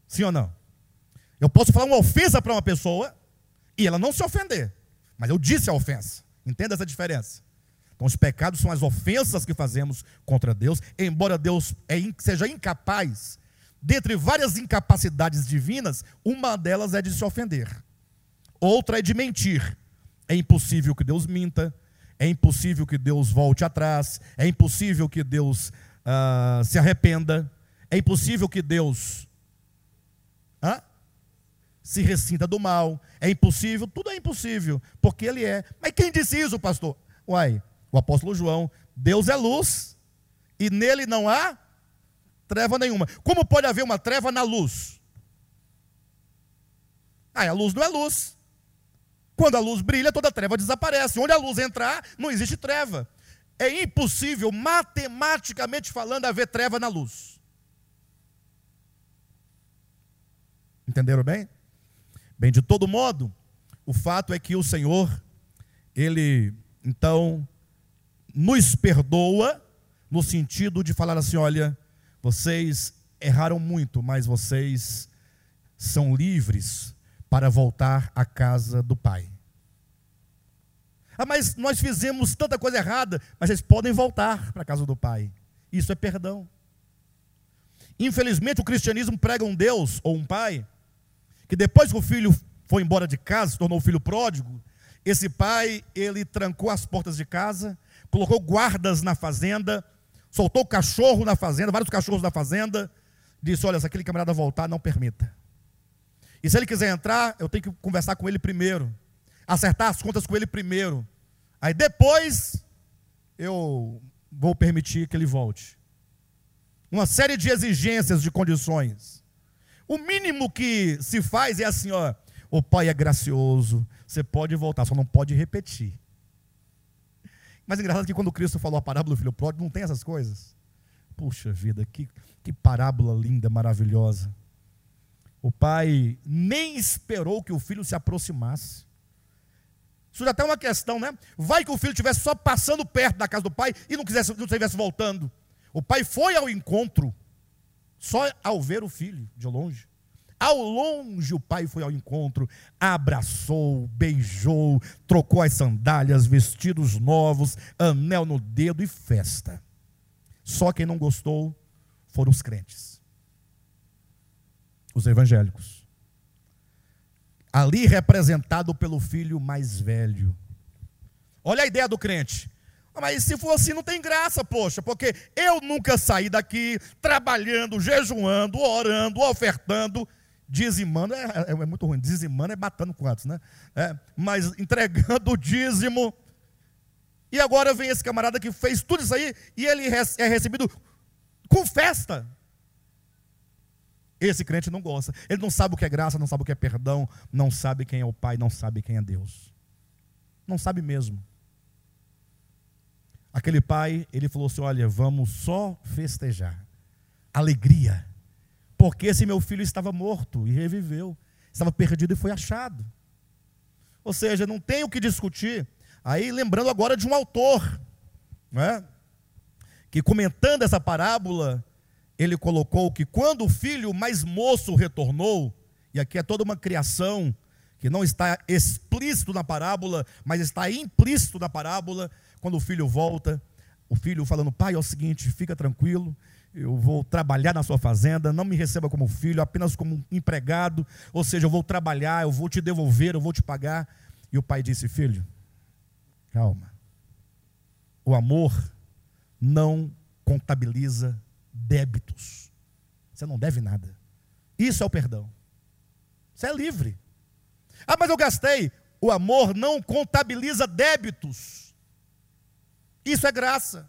Sim ou não? Eu posso falar uma ofensa para uma pessoa e ela não se ofender, mas eu disse a ofensa. Entenda essa diferença. Então, os pecados são as ofensas que fazemos contra Deus, embora Deus é seja incapaz, dentre várias incapacidades divinas, uma delas é de se ofender, outra é de mentir, é impossível que Deus minta, é impossível que Deus volte atrás, é impossível que Deus uh, se arrependa, é impossível que Deus se ressinta do mal, é impossível, tudo é impossível, porque Ele é. Mas quem disse isso, pastor? Uai, o apóstolo João, Deus é luz, e nele não há treva nenhuma. Como pode haver uma treva na luz? Ah, a luz não é luz. Quando a luz brilha, toda treva desaparece. Onde a luz entrar, não existe treva. É impossível, matematicamente falando, haver treva na luz. Entenderam bem? Bem, de todo modo, o fato é que o Senhor, Ele, então, nos perdoa, no sentido de falar assim: olha, vocês erraram muito, mas vocês são livres para voltar à casa do Pai. Ah, mas nós fizemos tanta coisa errada, mas eles podem voltar para a casa do Pai. Isso é perdão. Infelizmente, o cristianismo prega um Deus ou um pai que depois que o filho foi embora de casa, se tornou filho pródigo, esse pai, ele trancou as portas de casa, colocou guardas na fazenda, soltou cachorro na fazenda, vários cachorros na fazenda, disse: Olha, se aquele camarada voltar, não permita. E se ele quiser entrar, eu tenho que conversar com ele primeiro, acertar as contas com ele primeiro. Aí depois eu vou permitir que ele volte. Uma série de exigências, de condições. O mínimo que se faz é assim, ó, o pai é gracioso, você pode voltar, só não pode repetir. Mas é engraçado que quando Cristo falou a parábola do filho pródigo, não tem essas coisas. Puxa vida, que, que parábola linda, maravilhosa. O pai nem esperou que o filho se aproximasse. Isso já tem uma questão, né? Vai que o filho estivesse só passando perto da casa do pai e não quisesse, não estivesse voltando. O pai foi ao encontro só ao ver o filho de longe. Ao longe, o pai foi ao encontro, abraçou, beijou, trocou as sandálias, vestidos novos, anel no dedo e festa. Só quem não gostou foram os crentes, os evangélicos. Ali representado pelo filho mais velho. Olha a ideia do crente. Mas se for assim, não tem graça, poxa, porque eu nunca saí daqui trabalhando, jejuando, orando, ofertando dizimando é, é, é, muito ruim, dizimando é matando quantos, né? É, mas entregando o dízimo. E agora vem esse camarada que fez tudo isso aí e ele é recebido com festa. Esse crente não gosta. Ele não sabe o que é graça, não sabe o que é perdão, não sabe quem é o Pai, não sabe quem é Deus. Não sabe mesmo. Aquele pai, ele falou assim: Olha, vamos só festejar. Alegria. Porque esse meu filho estava morto e reviveu. Estava perdido e foi achado. Ou seja, não tem o que discutir. Aí, lembrando agora de um autor, né, que comentando essa parábola, ele colocou que quando o filho mais moço retornou, e aqui é toda uma criação que não está explícito na parábola, mas está implícito na parábola, quando o filho volta, o filho falando: Pai, é o seguinte, fica tranquilo, eu vou trabalhar na sua fazenda, não me receba como filho, apenas como empregado, ou seja, eu vou trabalhar, eu vou te devolver, eu vou te pagar. E o pai disse: Filho, calma, o amor não contabiliza débitos, você não deve nada, isso é o perdão, você é livre. Ah, mas eu gastei. O amor não contabiliza débitos. Isso é graça.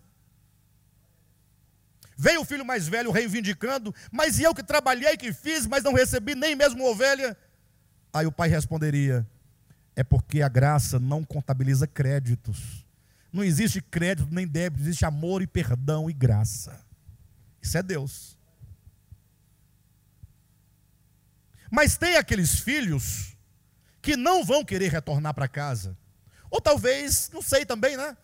Veio o filho mais velho reivindicando, mas eu que trabalhei, que fiz, mas não recebi nem mesmo ovelha? Aí o pai responderia: é porque a graça não contabiliza créditos. Não existe crédito nem débito, existe amor e perdão e graça. Isso é Deus. Mas tem aqueles filhos que não vão querer retornar para casa. Ou talvez, não sei também, né?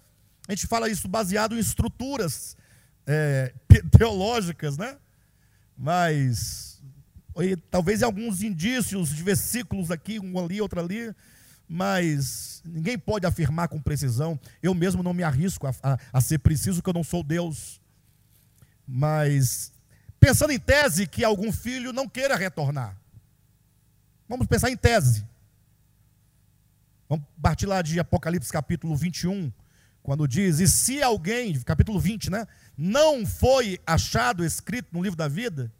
A gente fala isso baseado em estruturas é, teológicas, né? Mas talvez em alguns indícios de versículos aqui, um ali, outro ali, mas ninguém pode afirmar com precisão. Eu mesmo não me arrisco a, a, a ser preciso, que eu não sou Deus. Mas pensando em tese que algum filho não queira retornar. Vamos pensar em tese. Vamos partir lá de Apocalipse capítulo 21, quando diz: E se alguém, capítulo 20, né? Não foi achado escrito no livro da vida,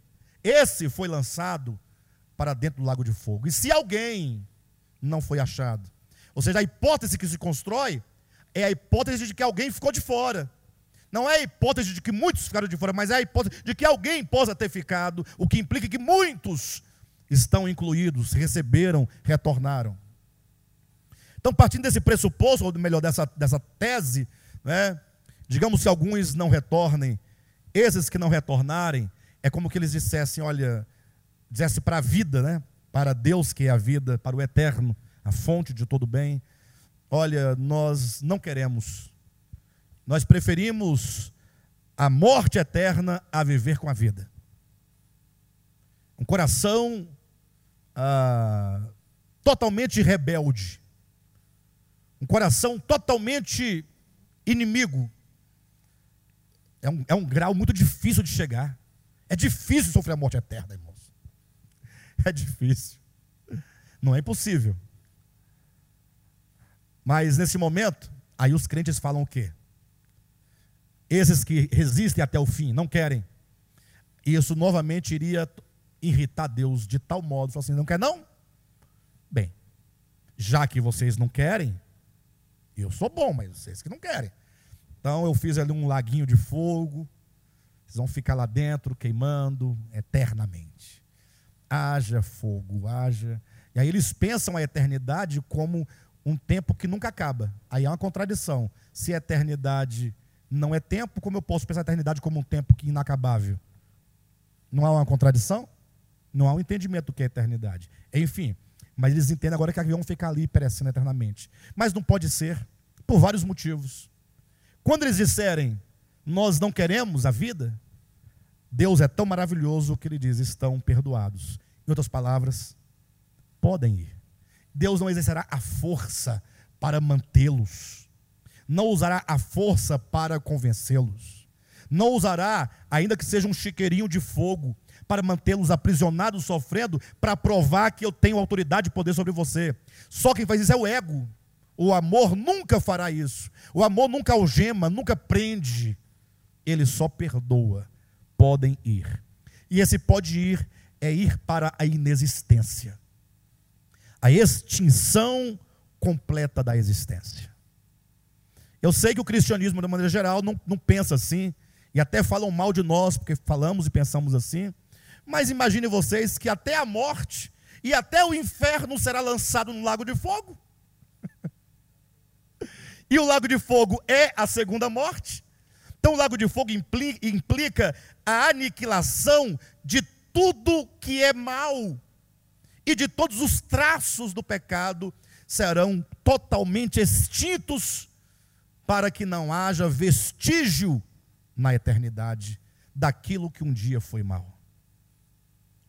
esse foi lançado para dentro do lago de fogo. E se alguém não foi achado, ou seja, a hipótese que se constrói é a hipótese de que alguém ficou de fora. Não é a hipótese de que muitos ficaram de fora, mas é a hipótese de que alguém possa ter ficado, o que implica que muitos estão incluídos, receberam, retornaram. Então, partindo desse pressuposto, ou melhor, dessa, dessa tese, né, digamos se alguns não retornem, esses que não retornarem, é como que eles dissessem, olha, dissesse para a vida, né, para Deus que é a vida, para o eterno, a fonte de todo bem, olha, nós não queremos, nós preferimos a morte eterna a viver com a vida. Um coração ah, totalmente rebelde, um coração totalmente inimigo, é um, é um grau muito difícil de chegar. É difícil sofrer a morte eterna, irmãos. É difícil. Não é impossível. Mas nesse momento, aí os crentes falam o quê? Esses que resistem até o fim, não querem. Isso novamente iria irritar Deus de tal modo, falar assim, não quer não? Bem, já que vocês não querem, eu sou bom, mas vocês que não querem. Então eu fiz ali um laguinho de fogo. Vocês vão ficar lá dentro queimando eternamente. Haja fogo, haja. E aí eles pensam a eternidade como um tempo que nunca acaba. Aí é uma contradição. Se a eternidade não é tempo, como eu posso pensar a eternidade como um tempo que é inacabável? Não há uma contradição? Não há um entendimento do que é eternidade. Enfim, mas eles entendem agora que vão ficar ali perecendo eternamente. Mas não pode ser, por vários motivos. Quando eles disserem, nós não queremos a vida, Deus é tão maravilhoso que ele diz, estão perdoados. Em outras palavras, podem ir. Deus não exercerá a força para mantê-los, não usará a força para convencê-los, não usará, ainda que seja um chiqueirinho de fogo, para mantê-los aprisionados, sofrendo, para provar que eu tenho autoridade e poder sobre você. Só quem faz isso é o ego. O amor nunca fará isso. O amor nunca algema, nunca prende. Ele só perdoa. Podem ir. E esse pode ir é ir para a inexistência. A extinção completa da existência. Eu sei que o cristianismo, de maneira geral, não, não pensa assim, e até falam mal de nós, porque falamos e pensamos assim. Mas imagine vocês que até a morte e até o inferno será lançado no lago de fogo. E o lago de fogo é a segunda morte. Então, o lago de fogo implica a aniquilação de tudo que é mal e de todos os traços do pecado serão totalmente extintos para que não haja vestígio na eternidade daquilo que um dia foi mal.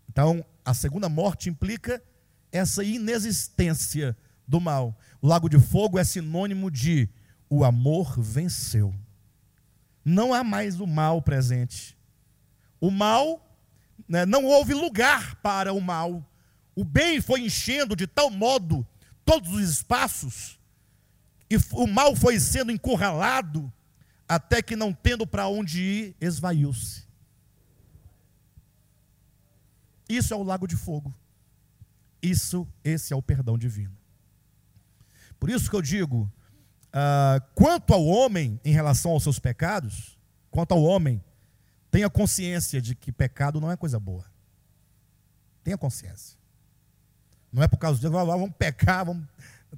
Então, a segunda morte implica essa inexistência do mal. O lago de fogo é sinônimo de o amor venceu. Não há mais o mal presente. O mal, né, não houve lugar para o mal. O bem foi enchendo de tal modo todos os espaços, e o mal foi sendo encurralado, até que não tendo para onde ir, esvaiu-se. Isso é o lago de fogo. Isso, esse é o perdão divino. Por isso que eu digo, ah, quanto ao homem em relação aos seus pecados, quanto ao homem, tenha consciência de que pecado não é coisa boa. Tenha consciência. Não é por causa disso, vamos pecar, vamos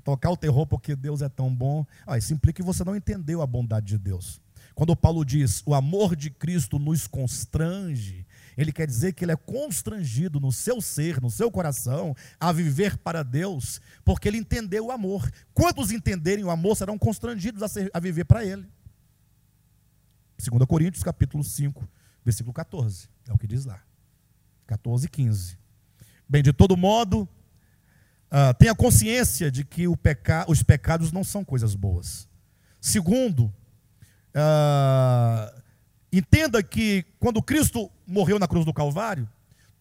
tocar o terror porque Deus é tão bom. Ah, isso implica que você não entendeu a bondade de Deus. Quando Paulo diz o amor de Cristo nos constrange, ele quer dizer que ele é constrangido no seu ser, no seu coração, a viver para Deus, porque ele entendeu o amor. Quantos entenderem o amor serão constrangidos a, ser, a viver para ele? 2 Coríntios capítulo 5, versículo 14, é o que diz lá. 14 e 15. Bem, de todo modo, uh, tenha consciência de que peca, os pecados não são coisas boas. Segundo, uh, entenda que quando Cristo morreu na cruz do Calvário,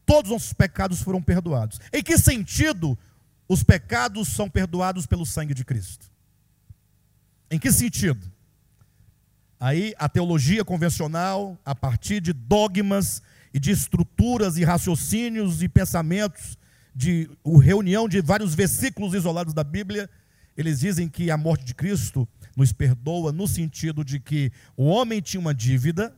todos os nossos pecados foram perdoados. Em que sentido os pecados são perdoados pelo sangue de Cristo? Em que sentido? Aí a teologia convencional, a partir de dogmas e de estruturas e raciocínios e pensamentos de reunião de vários versículos isolados da Bíblia, eles dizem que a morte de Cristo nos perdoa no sentido de que o homem tinha uma dívida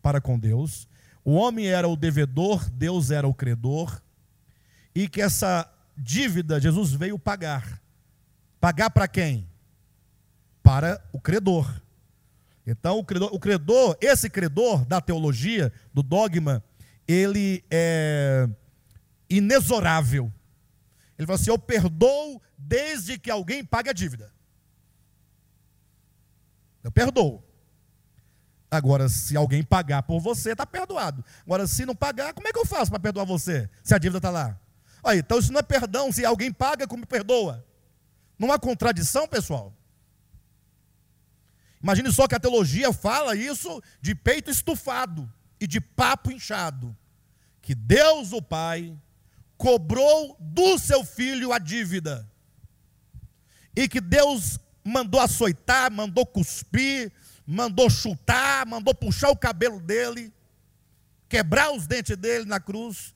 para com Deus, o homem era o devedor, Deus era o credor, e que essa dívida Jesus veio pagar. Pagar para quem? Para o credor. Então, o credor, o credor, esse credor da teologia, do dogma, ele é inexorável. Ele fala assim: Eu perdoo desde que alguém pague a dívida. Eu perdoo. Agora, se alguém pagar por você, está perdoado. Agora, se não pagar, como é que eu faço para perdoar você? Se a dívida está lá. Aí, então isso não é perdão. Se alguém paga, como perdoa? Não há contradição, pessoal. Imagine só que a teologia fala isso de peito estufado e de papo inchado. Que Deus, o Pai, cobrou do seu filho a dívida. E que Deus mandou açoitar, mandou cuspir, mandou chutar, mandou puxar o cabelo dele, quebrar os dentes dele na cruz.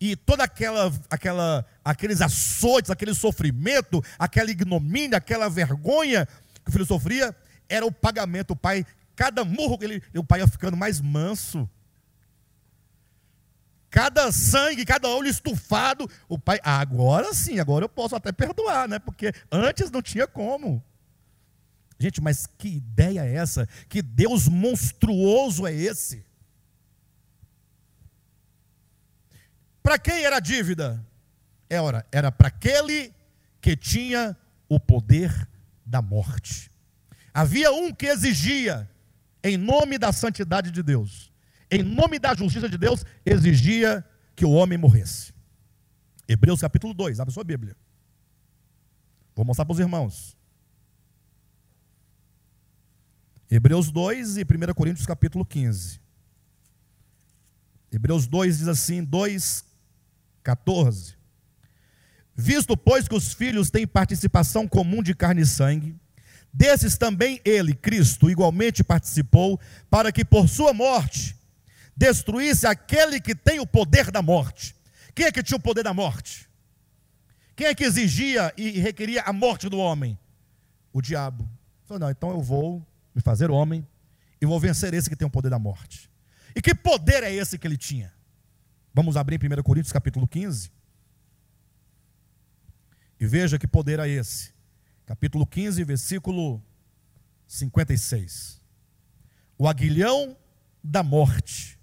E toda aquela, aquela, aqueles açoites, aquele sofrimento, aquela ignomínia, aquela vergonha que o filho sofria, era o pagamento. O pai, cada murro que ele, o pai ia ficando mais manso cada sangue, cada olho estufado, o pai, agora sim, agora eu posso até perdoar, né? Porque antes não tinha como. Gente, mas que ideia é essa? Que Deus monstruoso é esse? Para quem era a dívida? Era, era para aquele que tinha o poder da morte. Havia um que exigia, em nome da santidade de Deus, em nome da justiça de Deus, exigia que o homem morresse. Hebreus capítulo 2, abre sua Bíblia. Vou mostrar para os irmãos. Hebreus 2 e 1 Coríntios capítulo 15. Hebreus 2 diz assim, 2, 14. Visto, pois, que os filhos têm participação comum de carne e sangue, desses também ele, Cristo, igualmente participou, para que por sua morte destruísse aquele que tem o poder da morte. Quem é que tinha o poder da morte? Quem é que exigia e requeria a morte do homem? O diabo. Falou, não, então eu vou me fazer homem e vou vencer esse que tem o poder da morte. E que poder é esse que ele tinha? Vamos abrir em 1 Coríntios capítulo 15. E veja que poder é esse. capítulo 15, versículo 56. O aguilhão da morte.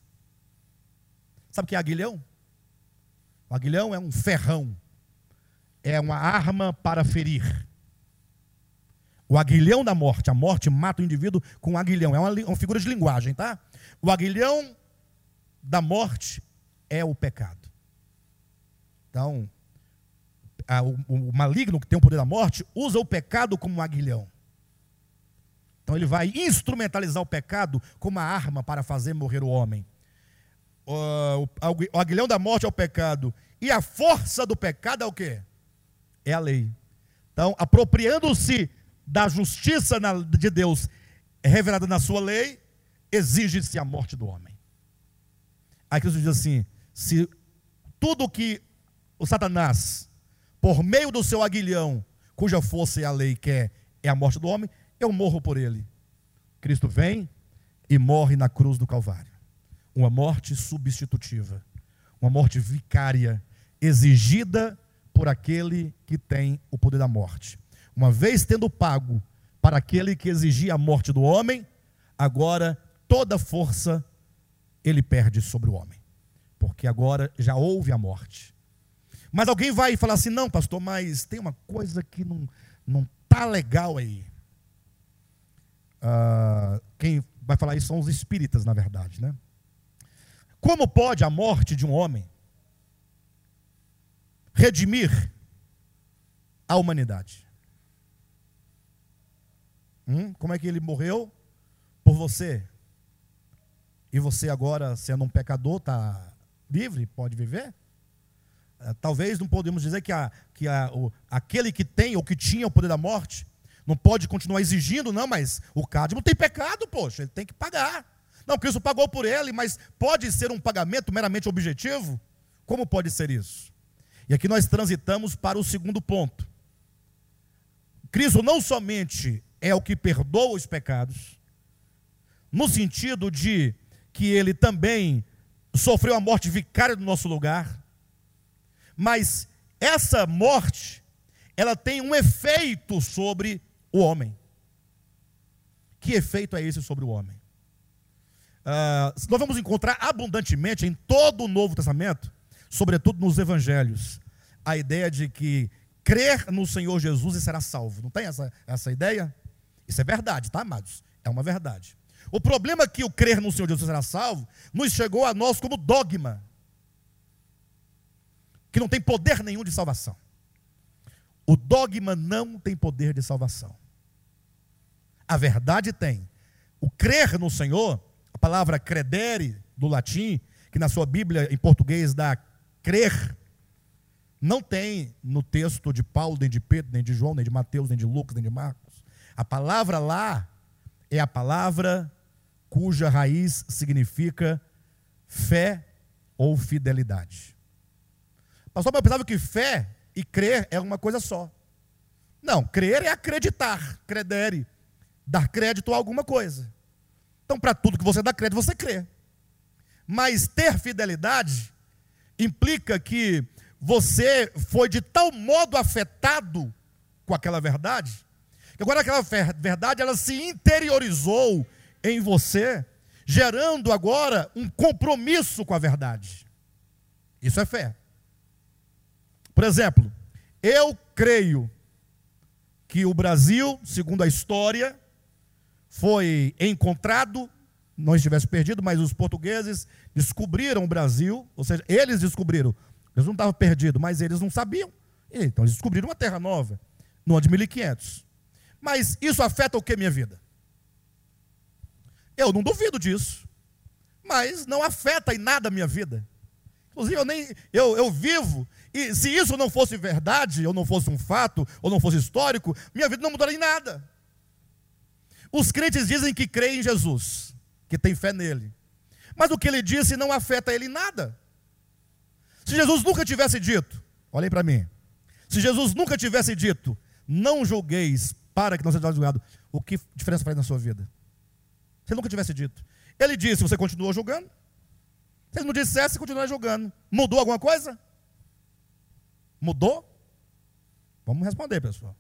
Sabe o que é aguilhão? O aguilhão é um ferrão, é uma arma para ferir. O aguilhão da morte, a morte mata o indivíduo com aguilhão, é uma, uma figura de linguagem, tá? O aguilhão da morte é o pecado. Então, a, o, o, maligno que tem o poder da morte usa o pecado como um aguilhão. Então ele vai instrumentalizar o pecado como uma arma para fazer morrer o homem. O, aguilhão da morte é o pecado. E a força do pecado é o quê? É a lei. Então, apropriando-se da justiça de Deus revelada na sua lei, exige-se a morte do homem. Aí Cristo diz assim: se tudo que o Satanás, por meio do seu aguilhão, cuja força é a lei quer, é a morte do homem, eu morro por ele. Cristo vem e morre na cruz do Calvário. Uma morte substitutiva, uma morte vicária, exigida por aquele que tem o poder da morte. Uma vez tendo pago para aquele que exigia a morte do homem, agora toda força ele perde sobre o homem, porque agora já houve a morte. Mas alguém vai falar assim: não, pastor, mas tem uma coisa que não não tá legal aí. Uh, quem vai falar isso são os espíritas, na verdade, né? Como pode a morte de um homem redimir a humanidade? Hum? Como é que ele morreu? Por você. E você agora, sendo um pecador, está livre, pode viver? Uh, talvez não podemos dizer que, a, que a, o, aquele que tem ou que tinha o poder da morte não pode continuar exigindo, não, mas o Cadmo tem pecado, poxa, ele tem que pagar. Não, Cristo pagou por ele, mas pode ser um pagamento meramente objetivo? Como pode ser isso? E aqui nós transitamos para o segundo ponto. Cristo não somente é o que perdoa os pecados, no sentido de que ele também sofreu a morte vicária do nosso lugar, mas essa morte, ela tem um efeito sobre o homem. Que efeito é esse sobre o homem? Uh, nós vamos encontrar abundantemente em todo o Novo Testamento, sobretudo nos Evangelhos, a ideia de que crer no Senhor Jesus e será salvo. Não tem essa, essa ideia? Isso é verdade, tá, amados? É uma verdade. O problema é que o crer no Senhor Jesus será salvo nos chegou a nós como dogma, que não tem poder nenhum de salvação. O dogma não tem poder de salvação. A verdade tem. O crer no Senhor, a palavra credere, do latim, que na sua Bíblia em português dá crer, não tem no texto de Paulo, nem de Pedro, nem de João, nem de Mateus, nem de Lucas, nem de Marcos. A palavra lá é a palavra cuja raiz significa fé ou fidelidade. Pastor, eu pensava que fé e crer é uma coisa só. Não, crer é acreditar, credere, dar crédito a alguma coisa. Então, para tudo que você dá crédito, você crê. Mas ter fidelidade implica que você foi de tal modo afetado com aquela verdade, que agora aquela verdade ela se interiorizou em você, gerando agora um compromisso com a verdade. Isso é fé. Por exemplo, eu creio que o Brasil, segundo a história, foi encontrado, não estivesse perdido, mas os portugueses descobriram o Brasil, ou seja, eles descobriram. Eles não estavam perdidos, mas eles não sabiam. Então eles descobriram uma terra nova, no ano de 1500. Mas isso afeta o que minha vida? Eu não duvido disso. Mas não afeta em nada a minha vida. Inclusive, eu nem eu, eu vivo, e se isso não fosse verdade, ou não fosse um fato, ou não fosse histórico, minha vida não mudaria em nada. Os crentes dizem que creem em Jesus, que tem fé nele. Mas o que ele disse não afeta ele em nada. Se Jesus nunca tivesse dito, olhem para mim, se Jesus nunca tivesse dito, não julgueis para que não seja julgado, o que diferença faz na sua vida? Se ele nunca tivesse dito. Ele disse, você continuou julgando? Se ele não dissesse, continuou julgando. Mudou alguma coisa? Mudou? Vamos responder, pessoal.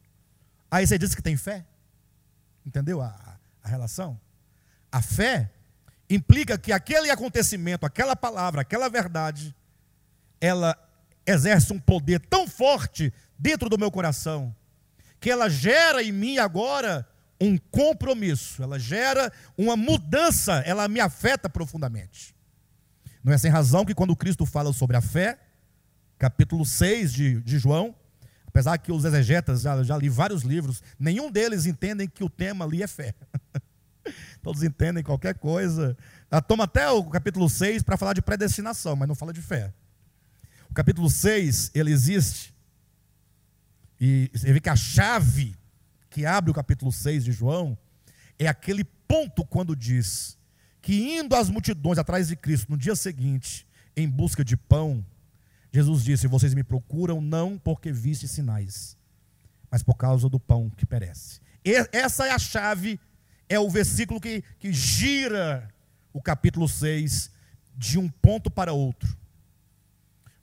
Aí você diz que tem fé. Entendeu a, a relação? A fé implica que aquele acontecimento, aquela palavra, aquela verdade, ela exerce um poder tão forte dentro do meu coração, que ela gera em mim agora um compromisso, ela gera uma mudança, ela me afeta profundamente. Não é sem razão que quando Cristo fala sobre a fé, capítulo 6 de, de João, apesar que os exegetas, já, já li vários livros, nenhum deles entendem que o tema ali é fé. Todos entendem qualquer coisa. Ah, toma até o capítulo 6 para falar de predestinação, mas não fala de fé. O capítulo 6, ele existe. E você vê que a chave que abre o capítulo 6 de João é aquele ponto quando diz que indo as multidões atrás de Cristo no dia seguinte, em busca de pão, Jesus disse: Vocês me procuram não porque viste sinais, mas por causa do pão que perece. E essa é a chave, é o versículo que, que gira o capítulo 6 de um ponto para outro.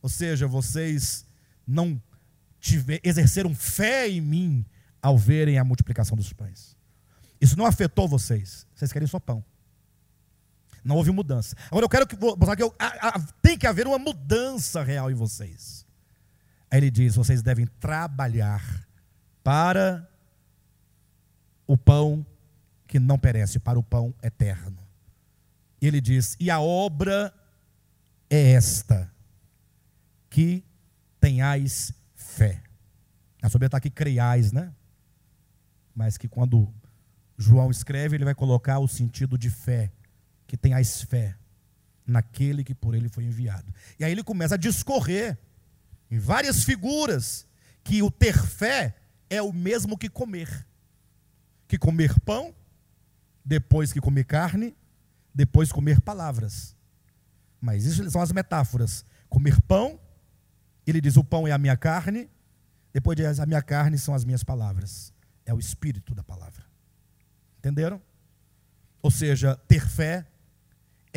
Ou seja, vocês não tiver, exerceram fé em mim ao verem a multiplicação dos pães. Isso não afetou vocês. Vocês querem só pão. Não houve mudança. Agora eu quero que, mostrar que eu, a, a, tem que haver uma mudança real em vocês. Aí ele diz: vocês devem trabalhar para o pão que não perece, para o pão eterno. E ele diz: e a obra é esta, que tenhais fé. A sobre está aqui creiais, né? Mas que quando João escreve, ele vai colocar o sentido de fé que tenhais fé naquele que por ele foi enviado. E aí ele começa a discorrer em várias figuras que o ter fé é o mesmo que comer. Que comer pão, depois que comer carne, depois comer palavras. Mas isso são as metáforas. Comer pão, ele diz: o pão é a minha carne, depois diz: a minha carne são as minhas palavras. É o espírito da palavra. Entenderam? Ou seja, ter fé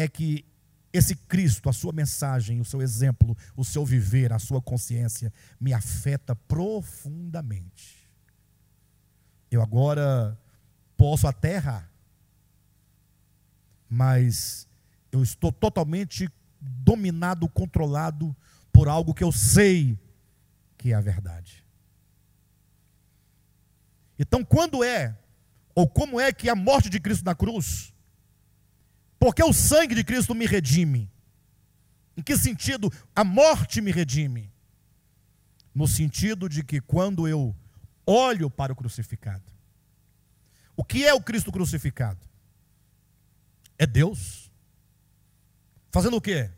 é que esse Cristo, a sua mensagem, o seu exemplo, o seu viver, a sua consciência, me afeta profundamente. Eu agora posso até errar, mas eu estou totalmente dominado, controlado por algo que eu sei que é a verdade. Então, quando é, ou como é que a morte de Cristo na cruz porque o sangue de Cristo me redime. Em que sentido a morte me redime? No sentido de que quando eu olho para o crucificado, o que é o Cristo crucificado? É Deus. Fazendo o quê?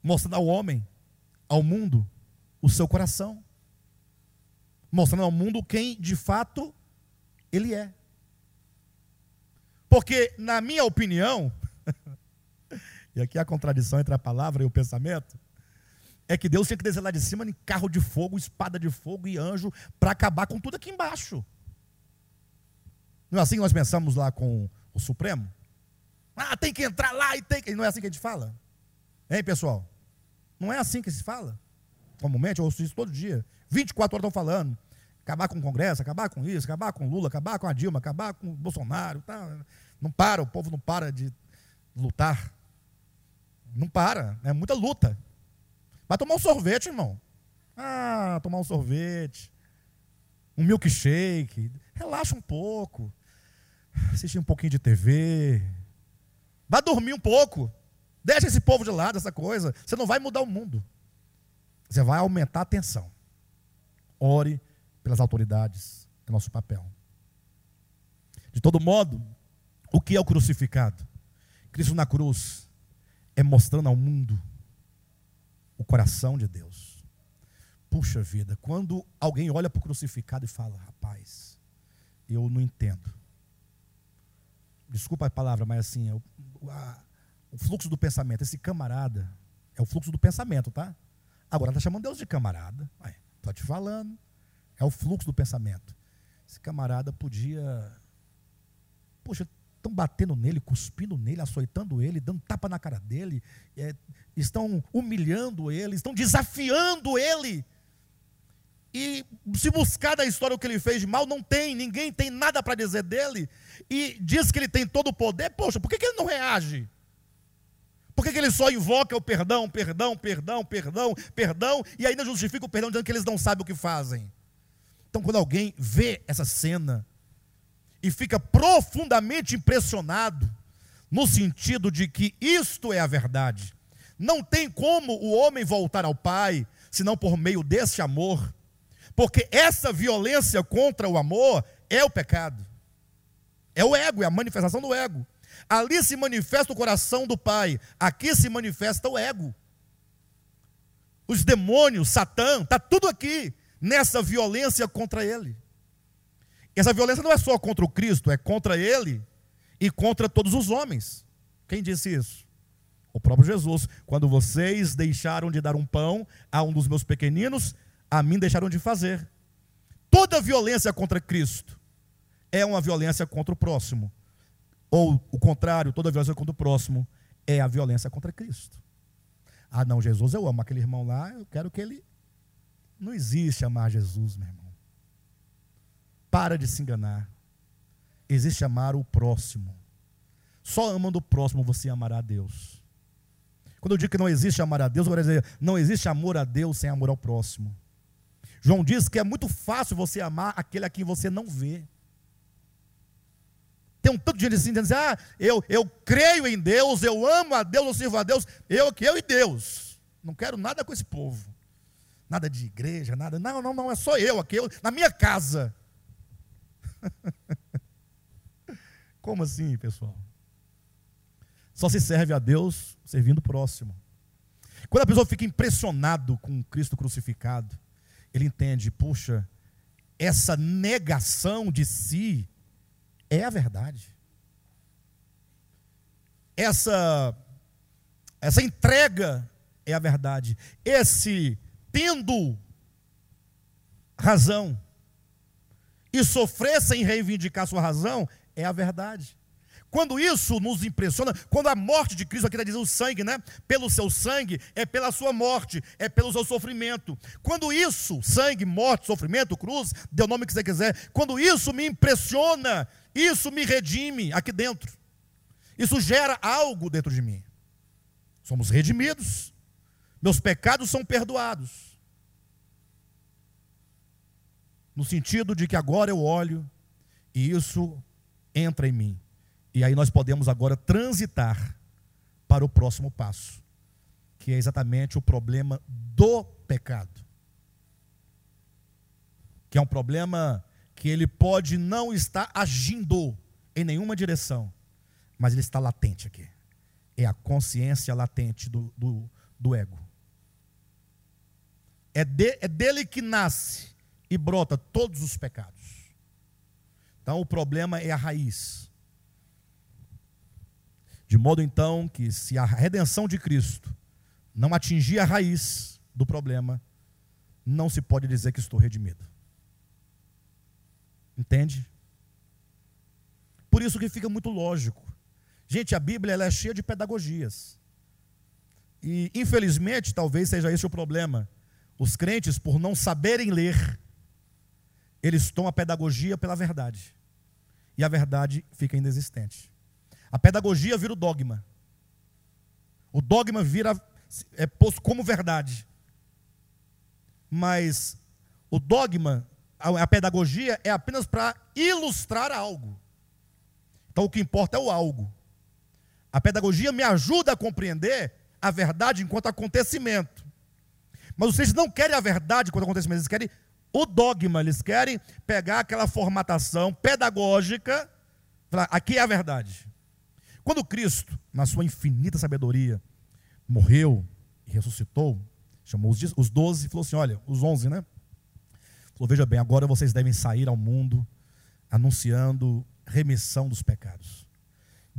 Mostrando ao homem, ao mundo, o seu coração. Mostrando ao mundo quem de fato ele é. Porque, na minha opinião, e aqui a contradição entre a palavra e o pensamento, é que Deus tinha que descer lá de cima em carro de fogo, espada de fogo e anjo para acabar com tudo aqui embaixo. Não é assim que nós pensamos lá com o Supremo? Ah, tem que entrar lá e tem que. Não é assim que a gente fala? Hein, pessoal? Não é assim que se fala. Comumente, eu ouço isso todo dia. 24 horas estão falando acabar com o Congresso, acabar com isso, acabar com Lula, acabar com a Dilma, acabar com o Bolsonaro. Tá. Não para, o povo não para de lutar. Não para, é muita luta. Vai tomar um sorvete, irmão. Ah, tomar um sorvete, um milkshake, relaxa um pouco, assistir um pouquinho de TV, vai dormir um pouco, deixa esse povo de lado, essa coisa. Você não vai mudar o mundo, você vai aumentar a tensão. Ore pelas autoridades, é nosso papel. De todo modo, o que é o crucificado? Cristo na cruz é mostrando ao mundo o coração de Deus. Puxa vida, quando alguém olha para o crucificado e fala, rapaz, eu não entendo. Desculpa a palavra, mas assim, é o, a, o fluxo do pensamento, esse camarada, é o fluxo do pensamento, tá? Agora está chamando Deus de camarada. Estou te falando. É o fluxo do pensamento. Esse camarada podia. Poxa, estão batendo nele, cuspindo nele, açoitando ele, dando tapa na cara dele, é, estão humilhando ele, estão desafiando ele. E se buscar da história o que ele fez de mal, não tem, ninguém tem nada para dizer dele. E diz que ele tem todo o poder, poxa, por que, que ele não reage? Por que, que ele só invoca o perdão, perdão, perdão, perdão, perdão, e ainda justifica o perdão dizendo que eles não sabem o que fazem? Então, quando alguém vê essa cena e fica profundamente impressionado, no sentido de que isto é a verdade, não tem como o homem voltar ao Pai, senão por meio desse amor, porque essa violência contra o amor é o pecado, é o ego, é a manifestação do ego. Ali se manifesta o coração do Pai, aqui se manifesta o ego. Os demônios, Satã, está tudo aqui, nessa violência contra ele. Essa violência não é só contra o Cristo, é contra ele e contra todos os homens. Quem disse isso? O próprio Jesus. Quando vocês deixaram de dar um pão a um dos meus pequeninos, a mim deixaram de fazer. Toda violência contra Cristo é uma violência contra o próximo. Ou o contrário, toda violência contra o próximo é a violência contra Cristo. Ah, não, Jesus eu amo aquele irmão lá, eu quero que ele. Não existe amar Jesus, meu irmão. Para de se enganar. Existe amar o próximo. Só amando o próximo você amará a Deus. Quando eu digo que não existe amar a Deus, eu quero dizer, não existe amor a Deus sem amor ao próximo. João diz que é muito fácil você amar aquele a quem você não vê. Tem um tanto de gente assim, dizendo assim, ah, eu, eu creio em Deus, eu amo a Deus, eu sirvo a Deus, eu que eu e Deus. Não quero nada com esse povo. Nada de igreja, nada. Não, não, não, é só eu aqui, eu, na minha casa. Como assim, pessoal? Só se serve a Deus servindo o próximo. Quando a pessoa fica impressionado com Cristo crucificado, ele entende, puxa, essa negação de si é a verdade. Essa essa entrega é a verdade. Esse tendo razão e sofrer sem reivindicar sua razão é a verdade. Quando isso nos impressiona, quando a morte de Cristo, aqui está dizendo o sangue, né? Pelo seu sangue, é pela sua morte, é pelo seu sofrimento. Quando isso, sangue, morte, sofrimento, cruz, dê o nome que você quiser, quando isso me impressiona, isso me redime aqui dentro. Isso gera algo dentro de mim. Somos redimidos, meus pecados são perdoados. No sentido de que agora eu olho e isso entra em mim. E aí nós podemos agora transitar para o próximo passo, que é exatamente o problema do pecado. Que é um problema que ele pode não estar agindo em nenhuma direção, mas ele está latente aqui. É a consciência latente do, do, do ego. É, de, é dele que nasce e brota todos os pecados. Então o problema é a raiz. De modo então que se a redenção de Cristo não atingir a raiz do problema, não se pode dizer que estou redimido. Entende? Por isso que fica muito lógico. Gente, a Bíblia ela é cheia de pedagogias. E infelizmente, talvez seja esse o problema. Os crentes, por não saberem ler, eles tomam a pedagogia pela verdade. E a verdade fica inexistente. A pedagogia vira o dogma. O dogma vira é posto como verdade. Mas o dogma, a, a pedagogia é apenas para ilustrar algo. Então o que importa é o algo. A pedagogia me ajuda a compreender a verdade enquanto acontecimento. Mas vocês não querem a verdade enquanto acontecimento, eles querem o dogma, eles querem pegar aquela formatação pedagógica, falar, aqui é a verdade. Quando Cristo, na sua infinita sabedoria, morreu e ressuscitou, chamou os doze e falou assim: olha, os onze, né? Falou: veja bem, agora vocês devem sair ao mundo anunciando remissão dos pecados.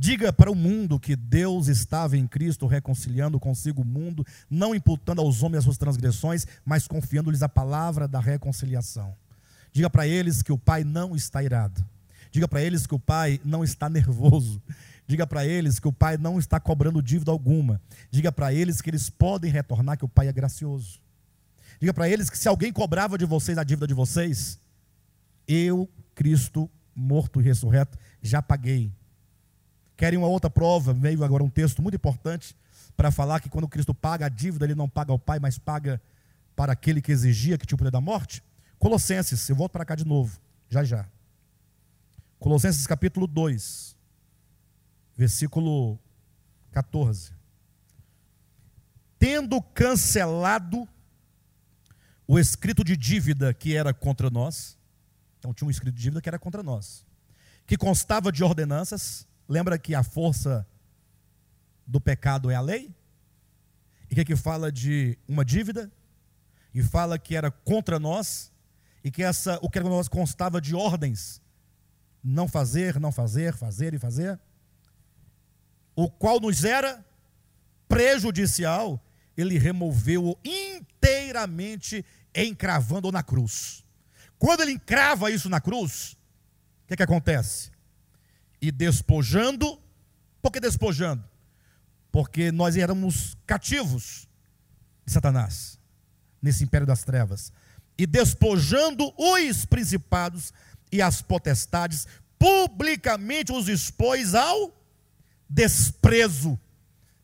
Diga para o mundo que Deus estava em Cristo reconciliando consigo o mundo, não imputando aos homens as suas transgressões, mas confiando-lhes a palavra da reconciliação. Diga para eles que o Pai não está irado. Diga para eles que o Pai não está nervoso. Diga para eles que o Pai não está cobrando dívida alguma. Diga para eles que eles podem retornar, que o Pai é gracioso. Diga para eles que se alguém cobrava de vocês a dívida de vocês, eu, Cristo, morto e ressurreto, já paguei. Querem uma outra prova? Veio agora um texto muito importante para falar que quando Cristo paga a dívida, ele não paga ao Pai, mas paga para aquele que exigia que tinha o poder da morte. Colossenses, eu volto para cá de novo, já já. Colossenses capítulo 2, versículo 14. Tendo cancelado o escrito de dívida que era contra nós, então tinha um escrito de dívida que era contra nós, que constava de ordenanças, lembra que a força do pecado é a lei? E que, que fala de uma dívida? E fala que era contra nós, e que essa, o que era nós constava de ordens, não fazer, não fazer, fazer e fazer, o qual nos era prejudicial, ele removeu-o inteiramente encravando na cruz. Quando ele encrava isso na cruz, o que, que acontece? E despojando, por que despojando? Porque nós éramos cativos de Satanás, nesse império das trevas. E despojando os principados e as potestades, publicamente os expôs ao desprezo,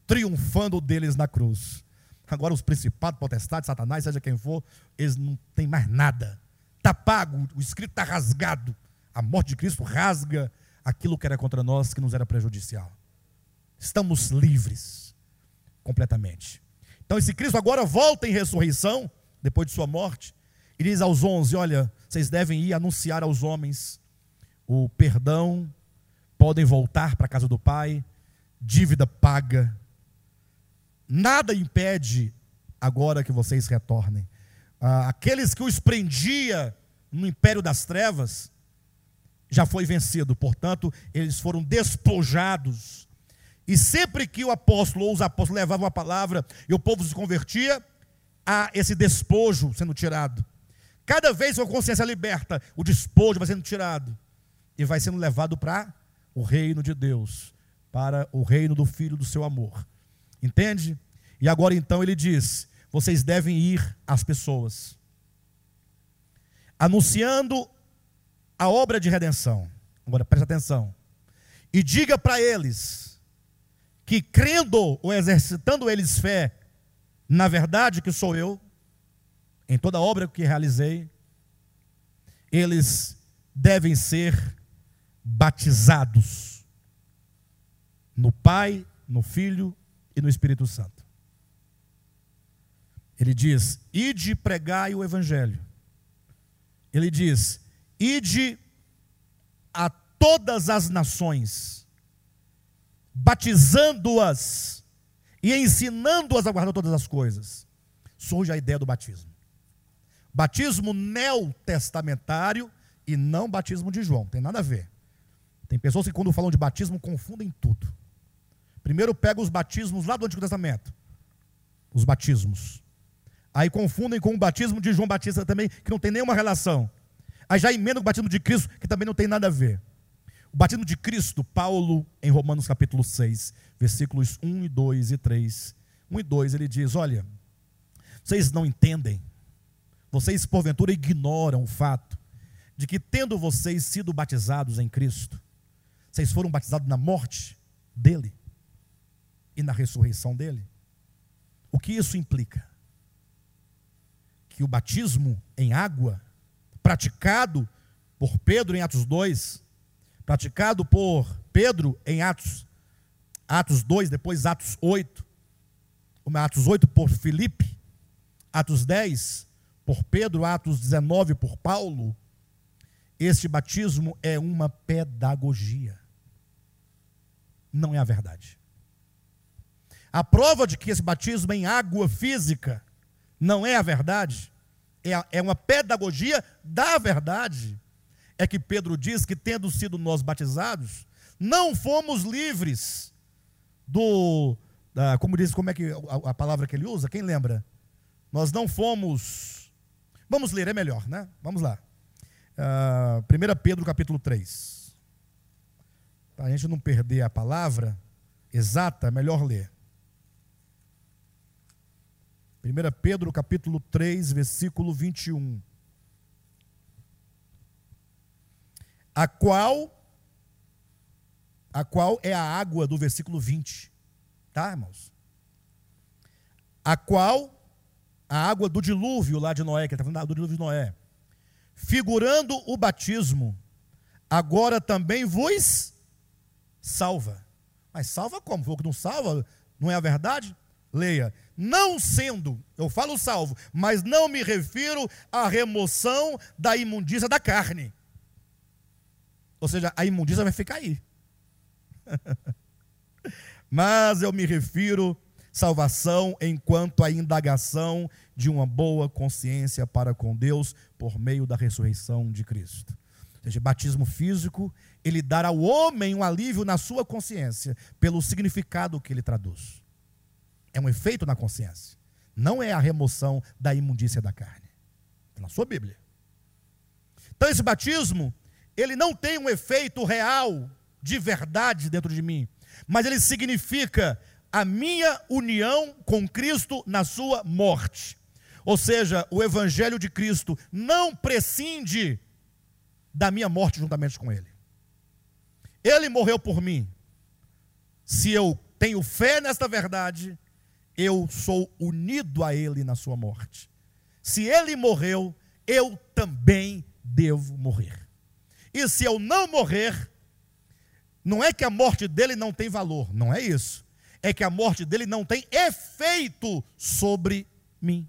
triunfando deles na cruz. Agora os principados, potestades, satanás, seja quem for, eles não têm mais nada. Está pago, o escrito está rasgado. A morte de Cristo rasga aquilo que era contra nós, que nos era prejudicial. Estamos livres completamente. Então esse Cristo agora volta em ressurreição, depois de sua morte, e diz aos onze: Olha, vocês devem ir anunciar aos homens o perdão, podem voltar para a casa do Pai, dívida paga, Nada impede agora que vocês retornem. Ah, aqueles que os prendia no império das trevas já foi vencido, portanto, eles foram despojados. E sempre que o apóstolo ou os apóstolos levavam a palavra e o povo se convertia, há esse despojo sendo tirado. Cada vez que a consciência liberta, o despojo vai sendo tirado e vai sendo levado para o reino de Deus, para o reino do Filho do seu amor. Entende? E agora então ele diz: vocês devem ir às pessoas, anunciando a obra de redenção. Agora preste atenção. E diga para eles que, crendo ou exercitando eles fé, na verdade que sou eu, em toda a obra que realizei, eles devem ser batizados no Pai, no Filho e no Espírito Santo. Ele diz: ide pregai o Evangelho. Ele diz: ide a todas as nações, batizando-as e ensinando-as a guardar todas as coisas. Surge a ideia do batismo. Batismo neotestamentário e não batismo de João, tem nada a ver. Tem pessoas que, quando falam de batismo, confundem tudo. Primeiro pega os batismos lá do Antigo Testamento. Os batismos. Aí confundem com o batismo de João Batista também, que não tem nenhuma relação. Aí já emenda o batismo de Cristo, que também não tem nada a ver. O batismo de Cristo, Paulo, em Romanos capítulo 6, versículos 1 e 2 e 3. 1 e 2, ele diz: Olha, vocês não entendem, vocês porventura ignoram o fato de que, tendo vocês sido batizados em Cristo, vocês foram batizados na morte dele e na ressurreição dele. O que isso implica? Que o batismo em água, praticado por Pedro em Atos 2, praticado por Pedro em Atos, Atos 2, depois Atos 8, Atos 8 por Filipe, Atos 10 por Pedro, Atos 19 por Paulo, este batismo é uma pedagogia não é a verdade. A prova de que esse batismo em água física não é a verdade, é, é uma pedagogia da verdade. É que Pedro diz que, tendo sido nós batizados, não fomos livres do. Da, como diz, como é que a, a palavra que ele usa? Quem lembra? Nós não fomos. Vamos ler, é melhor, né? Vamos lá. Uh, ah, 1 Pedro capítulo 3. Para a gente não perder a palavra exata, é melhor ler. 1 Pedro capítulo 3, versículo 21. A qual a qual é a água do versículo 20. Tá, irmãos? A qual a água do dilúvio lá de Noé, que está falando do dilúvio de Noé, figurando o batismo, agora também vos salva. Mas salva como? Falou que não salva? Não é a verdade? Leia. Não sendo, eu falo salvo, mas não me refiro à remoção da imundícia da carne. Ou seja, a imundícia vai ficar aí. mas eu me refiro salvação enquanto a indagação de uma boa consciência para com Deus por meio da ressurreição de Cristo. Ou seja, batismo físico, ele dar ao homem um alívio na sua consciência pelo significado que ele traduz. É um efeito na consciência. Não é a remoção da imundícia da carne. É na sua Bíblia. Então esse batismo, ele não tem um efeito real de verdade dentro de mim, mas ele significa a minha união com Cristo na sua morte. Ou seja, o evangelho de Cristo não prescinde da minha morte juntamente com ele. Ele morreu por mim. Se eu tenho fé nesta verdade, eu sou unido a ele na sua morte. Se ele morreu, eu também devo morrer. E se eu não morrer, não é que a morte dele não tem valor, não é isso. É que a morte dele não tem efeito sobre mim.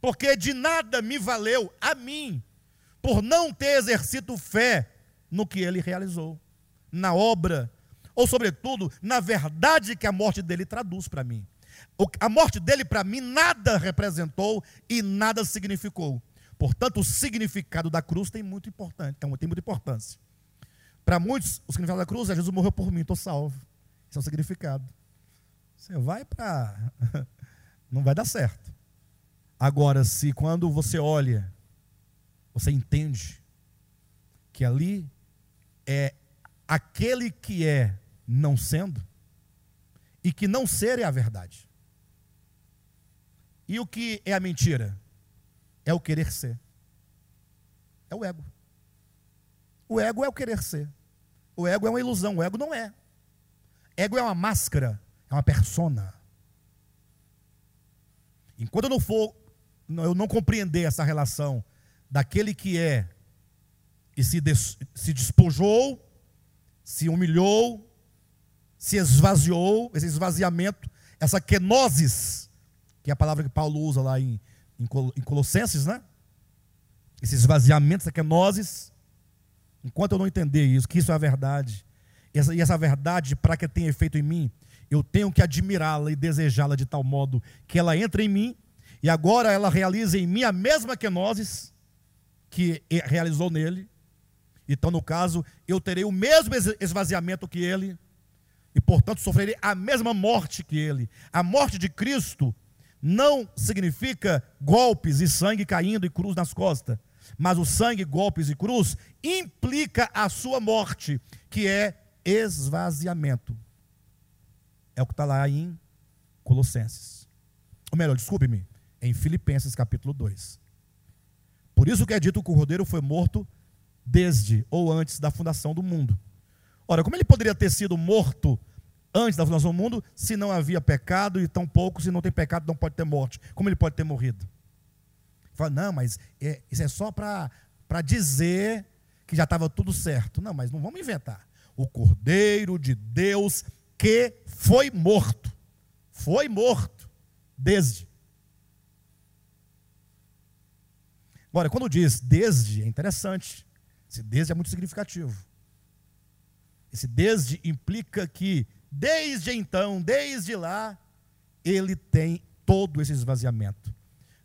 Porque de nada me valeu a mim, por não ter exercido fé no que ele realizou, na obra, ou sobretudo na verdade que a morte dele traduz para mim. A morte dele para mim nada representou e nada significou. Portanto, o significado da cruz tem muito importante, tem muita importância. Para muitos, o significado da cruz é Jesus morreu por mim, estou salvo. Esse é o significado. Você vai para. Não vai dar certo. Agora, se quando você olha, você entende que ali é aquele que é não sendo, e que não ser é a verdade. E o que é a mentira? É o querer ser. É o ego. O ego é o querer ser. O ego é uma ilusão, o ego não é. Ego é uma máscara, é uma persona. Enquanto eu não for, eu não compreender essa relação daquele que é e se, des, se despojou, se humilhou, se esvaziou, esse esvaziamento, essa kenosis, que é a palavra que Paulo usa lá em, em, Colossenses, né? Esse esvaziamento, essa kenosis, enquanto eu não entender isso, que isso é a verdade, essa, e essa verdade, para que tenha efeito em mim, eu tenho que admirá-la e desejá-la de tal modo que ela entre em mim, e agora ela realiza em mim a mesma kenosis que realizou nele, então, no caso, eu terei o mesmo esvaziamento que ele, e portanto sofrerei a mesma morte que ele. A morte de Cristo não significa golpes e sangue caindo e cruz nas costas, mas o sangue, golpes e cruz implica a sua morte, que é esvaziamento. É o que está lá em Colossenses. Ou melhor, desculpe-me, em Filipenses capítulo 2. Por isso que é dito que o rodeiro foi morto desde ou antes da fundação do mundo. Ora, como ele poderia ter sido morto antes da fundação do mundo se não havia pecado e tão pouco, se não tem pecado, não pode ter morte? Como ele pode ter morrido? Fala, não, mas é, isso é só para dizer que já estava tudo certo. Não, mas não vamos inventar. O Cordeiro de Deus que foi morto. Foi morto. Desde. Agora, quando diz desde, é interessante. Esse desde é muito significativo. Esse desde implica que, desde então, desde lá, ele tem todo esse esvaziamento.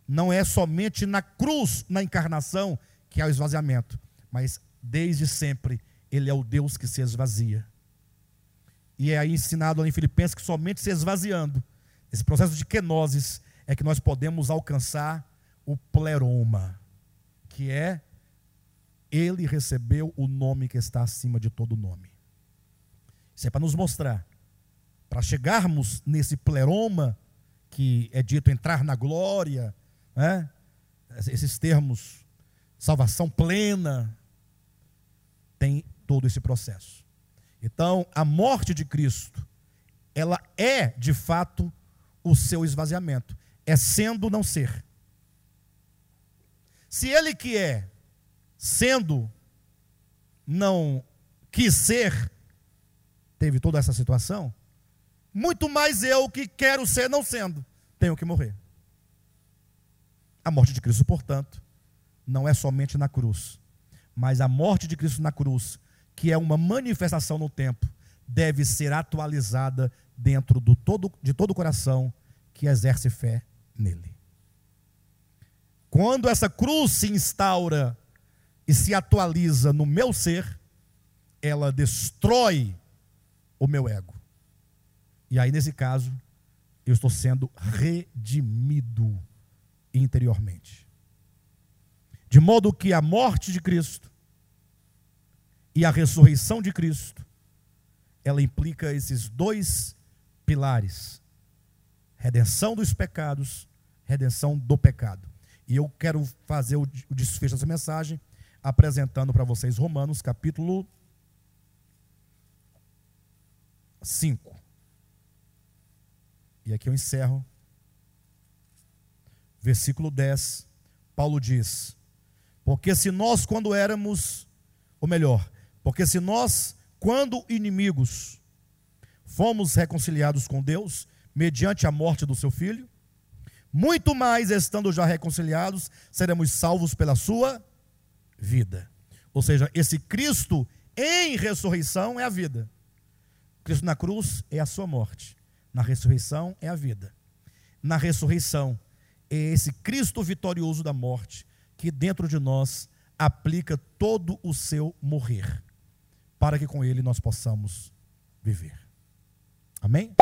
Não é somente na cruz, na encarnação, que há o esvaziamento, mas desde sempre ele é o Deus que se esvazia. E é aí ensinado em Filipenses que somente se esvaziando, esse processo de kenosis, é que nós podemos alcançar o pleroma, que é ele recebeu o nome que está acima de todo nome. Isso é para nos mostrar, para chegarmos nesse pleroma, que é dito entrar na glória, né? esses termos, salvação plena, tem todo esse processo. Então, a morte de Cristo, ela é de fato o seu esvaziamento, é sendo não ser. Se ele que é, sendo, não quis ser, teve toda essa situação, muito mais eu que quero ser não sendo, tenho que morrer. A morte de Cristo, portanto, não é somente na cruz, mas a morte de Cristo na cruz, que é uma manifestação no tempo, deve ser atualizada dentro do todo, de todo o coração que exerce fé nele. Quando essa cruz se instaura e se atualiza no meu ser, ela destrói o meu ego. E aí, nesse caso, eu estou sendo redimido interiormente. De modo que a morte de Cristo e a ressurreição de Cristo, ela implica esses dois pilares: redenção dos pecados, redenção do pecado. E eu quero fazer o desfecho dessa mensagem apresentando para vocês Romanos capítulo 5. E aqui eu encerro. Versículo 10. Paulo diz: Porque se nós, quando éramos, ou melhor, porque se nós, quando inimigos, fomos reconciliados com Deus, mediante a morte do seu filho, muito mais estando já reconciliados, seremos salvos pela sua vida. Ou seja, esse Cristo em ressurreição é a vida. Cristo na cruz é a sua morte. Na ressurreição é a vida. Na ressurreição é esse Cristo vitorioso da morte que dentro de nós aplica todo o seu morrer, para que com ele nós possamos viver. Amém?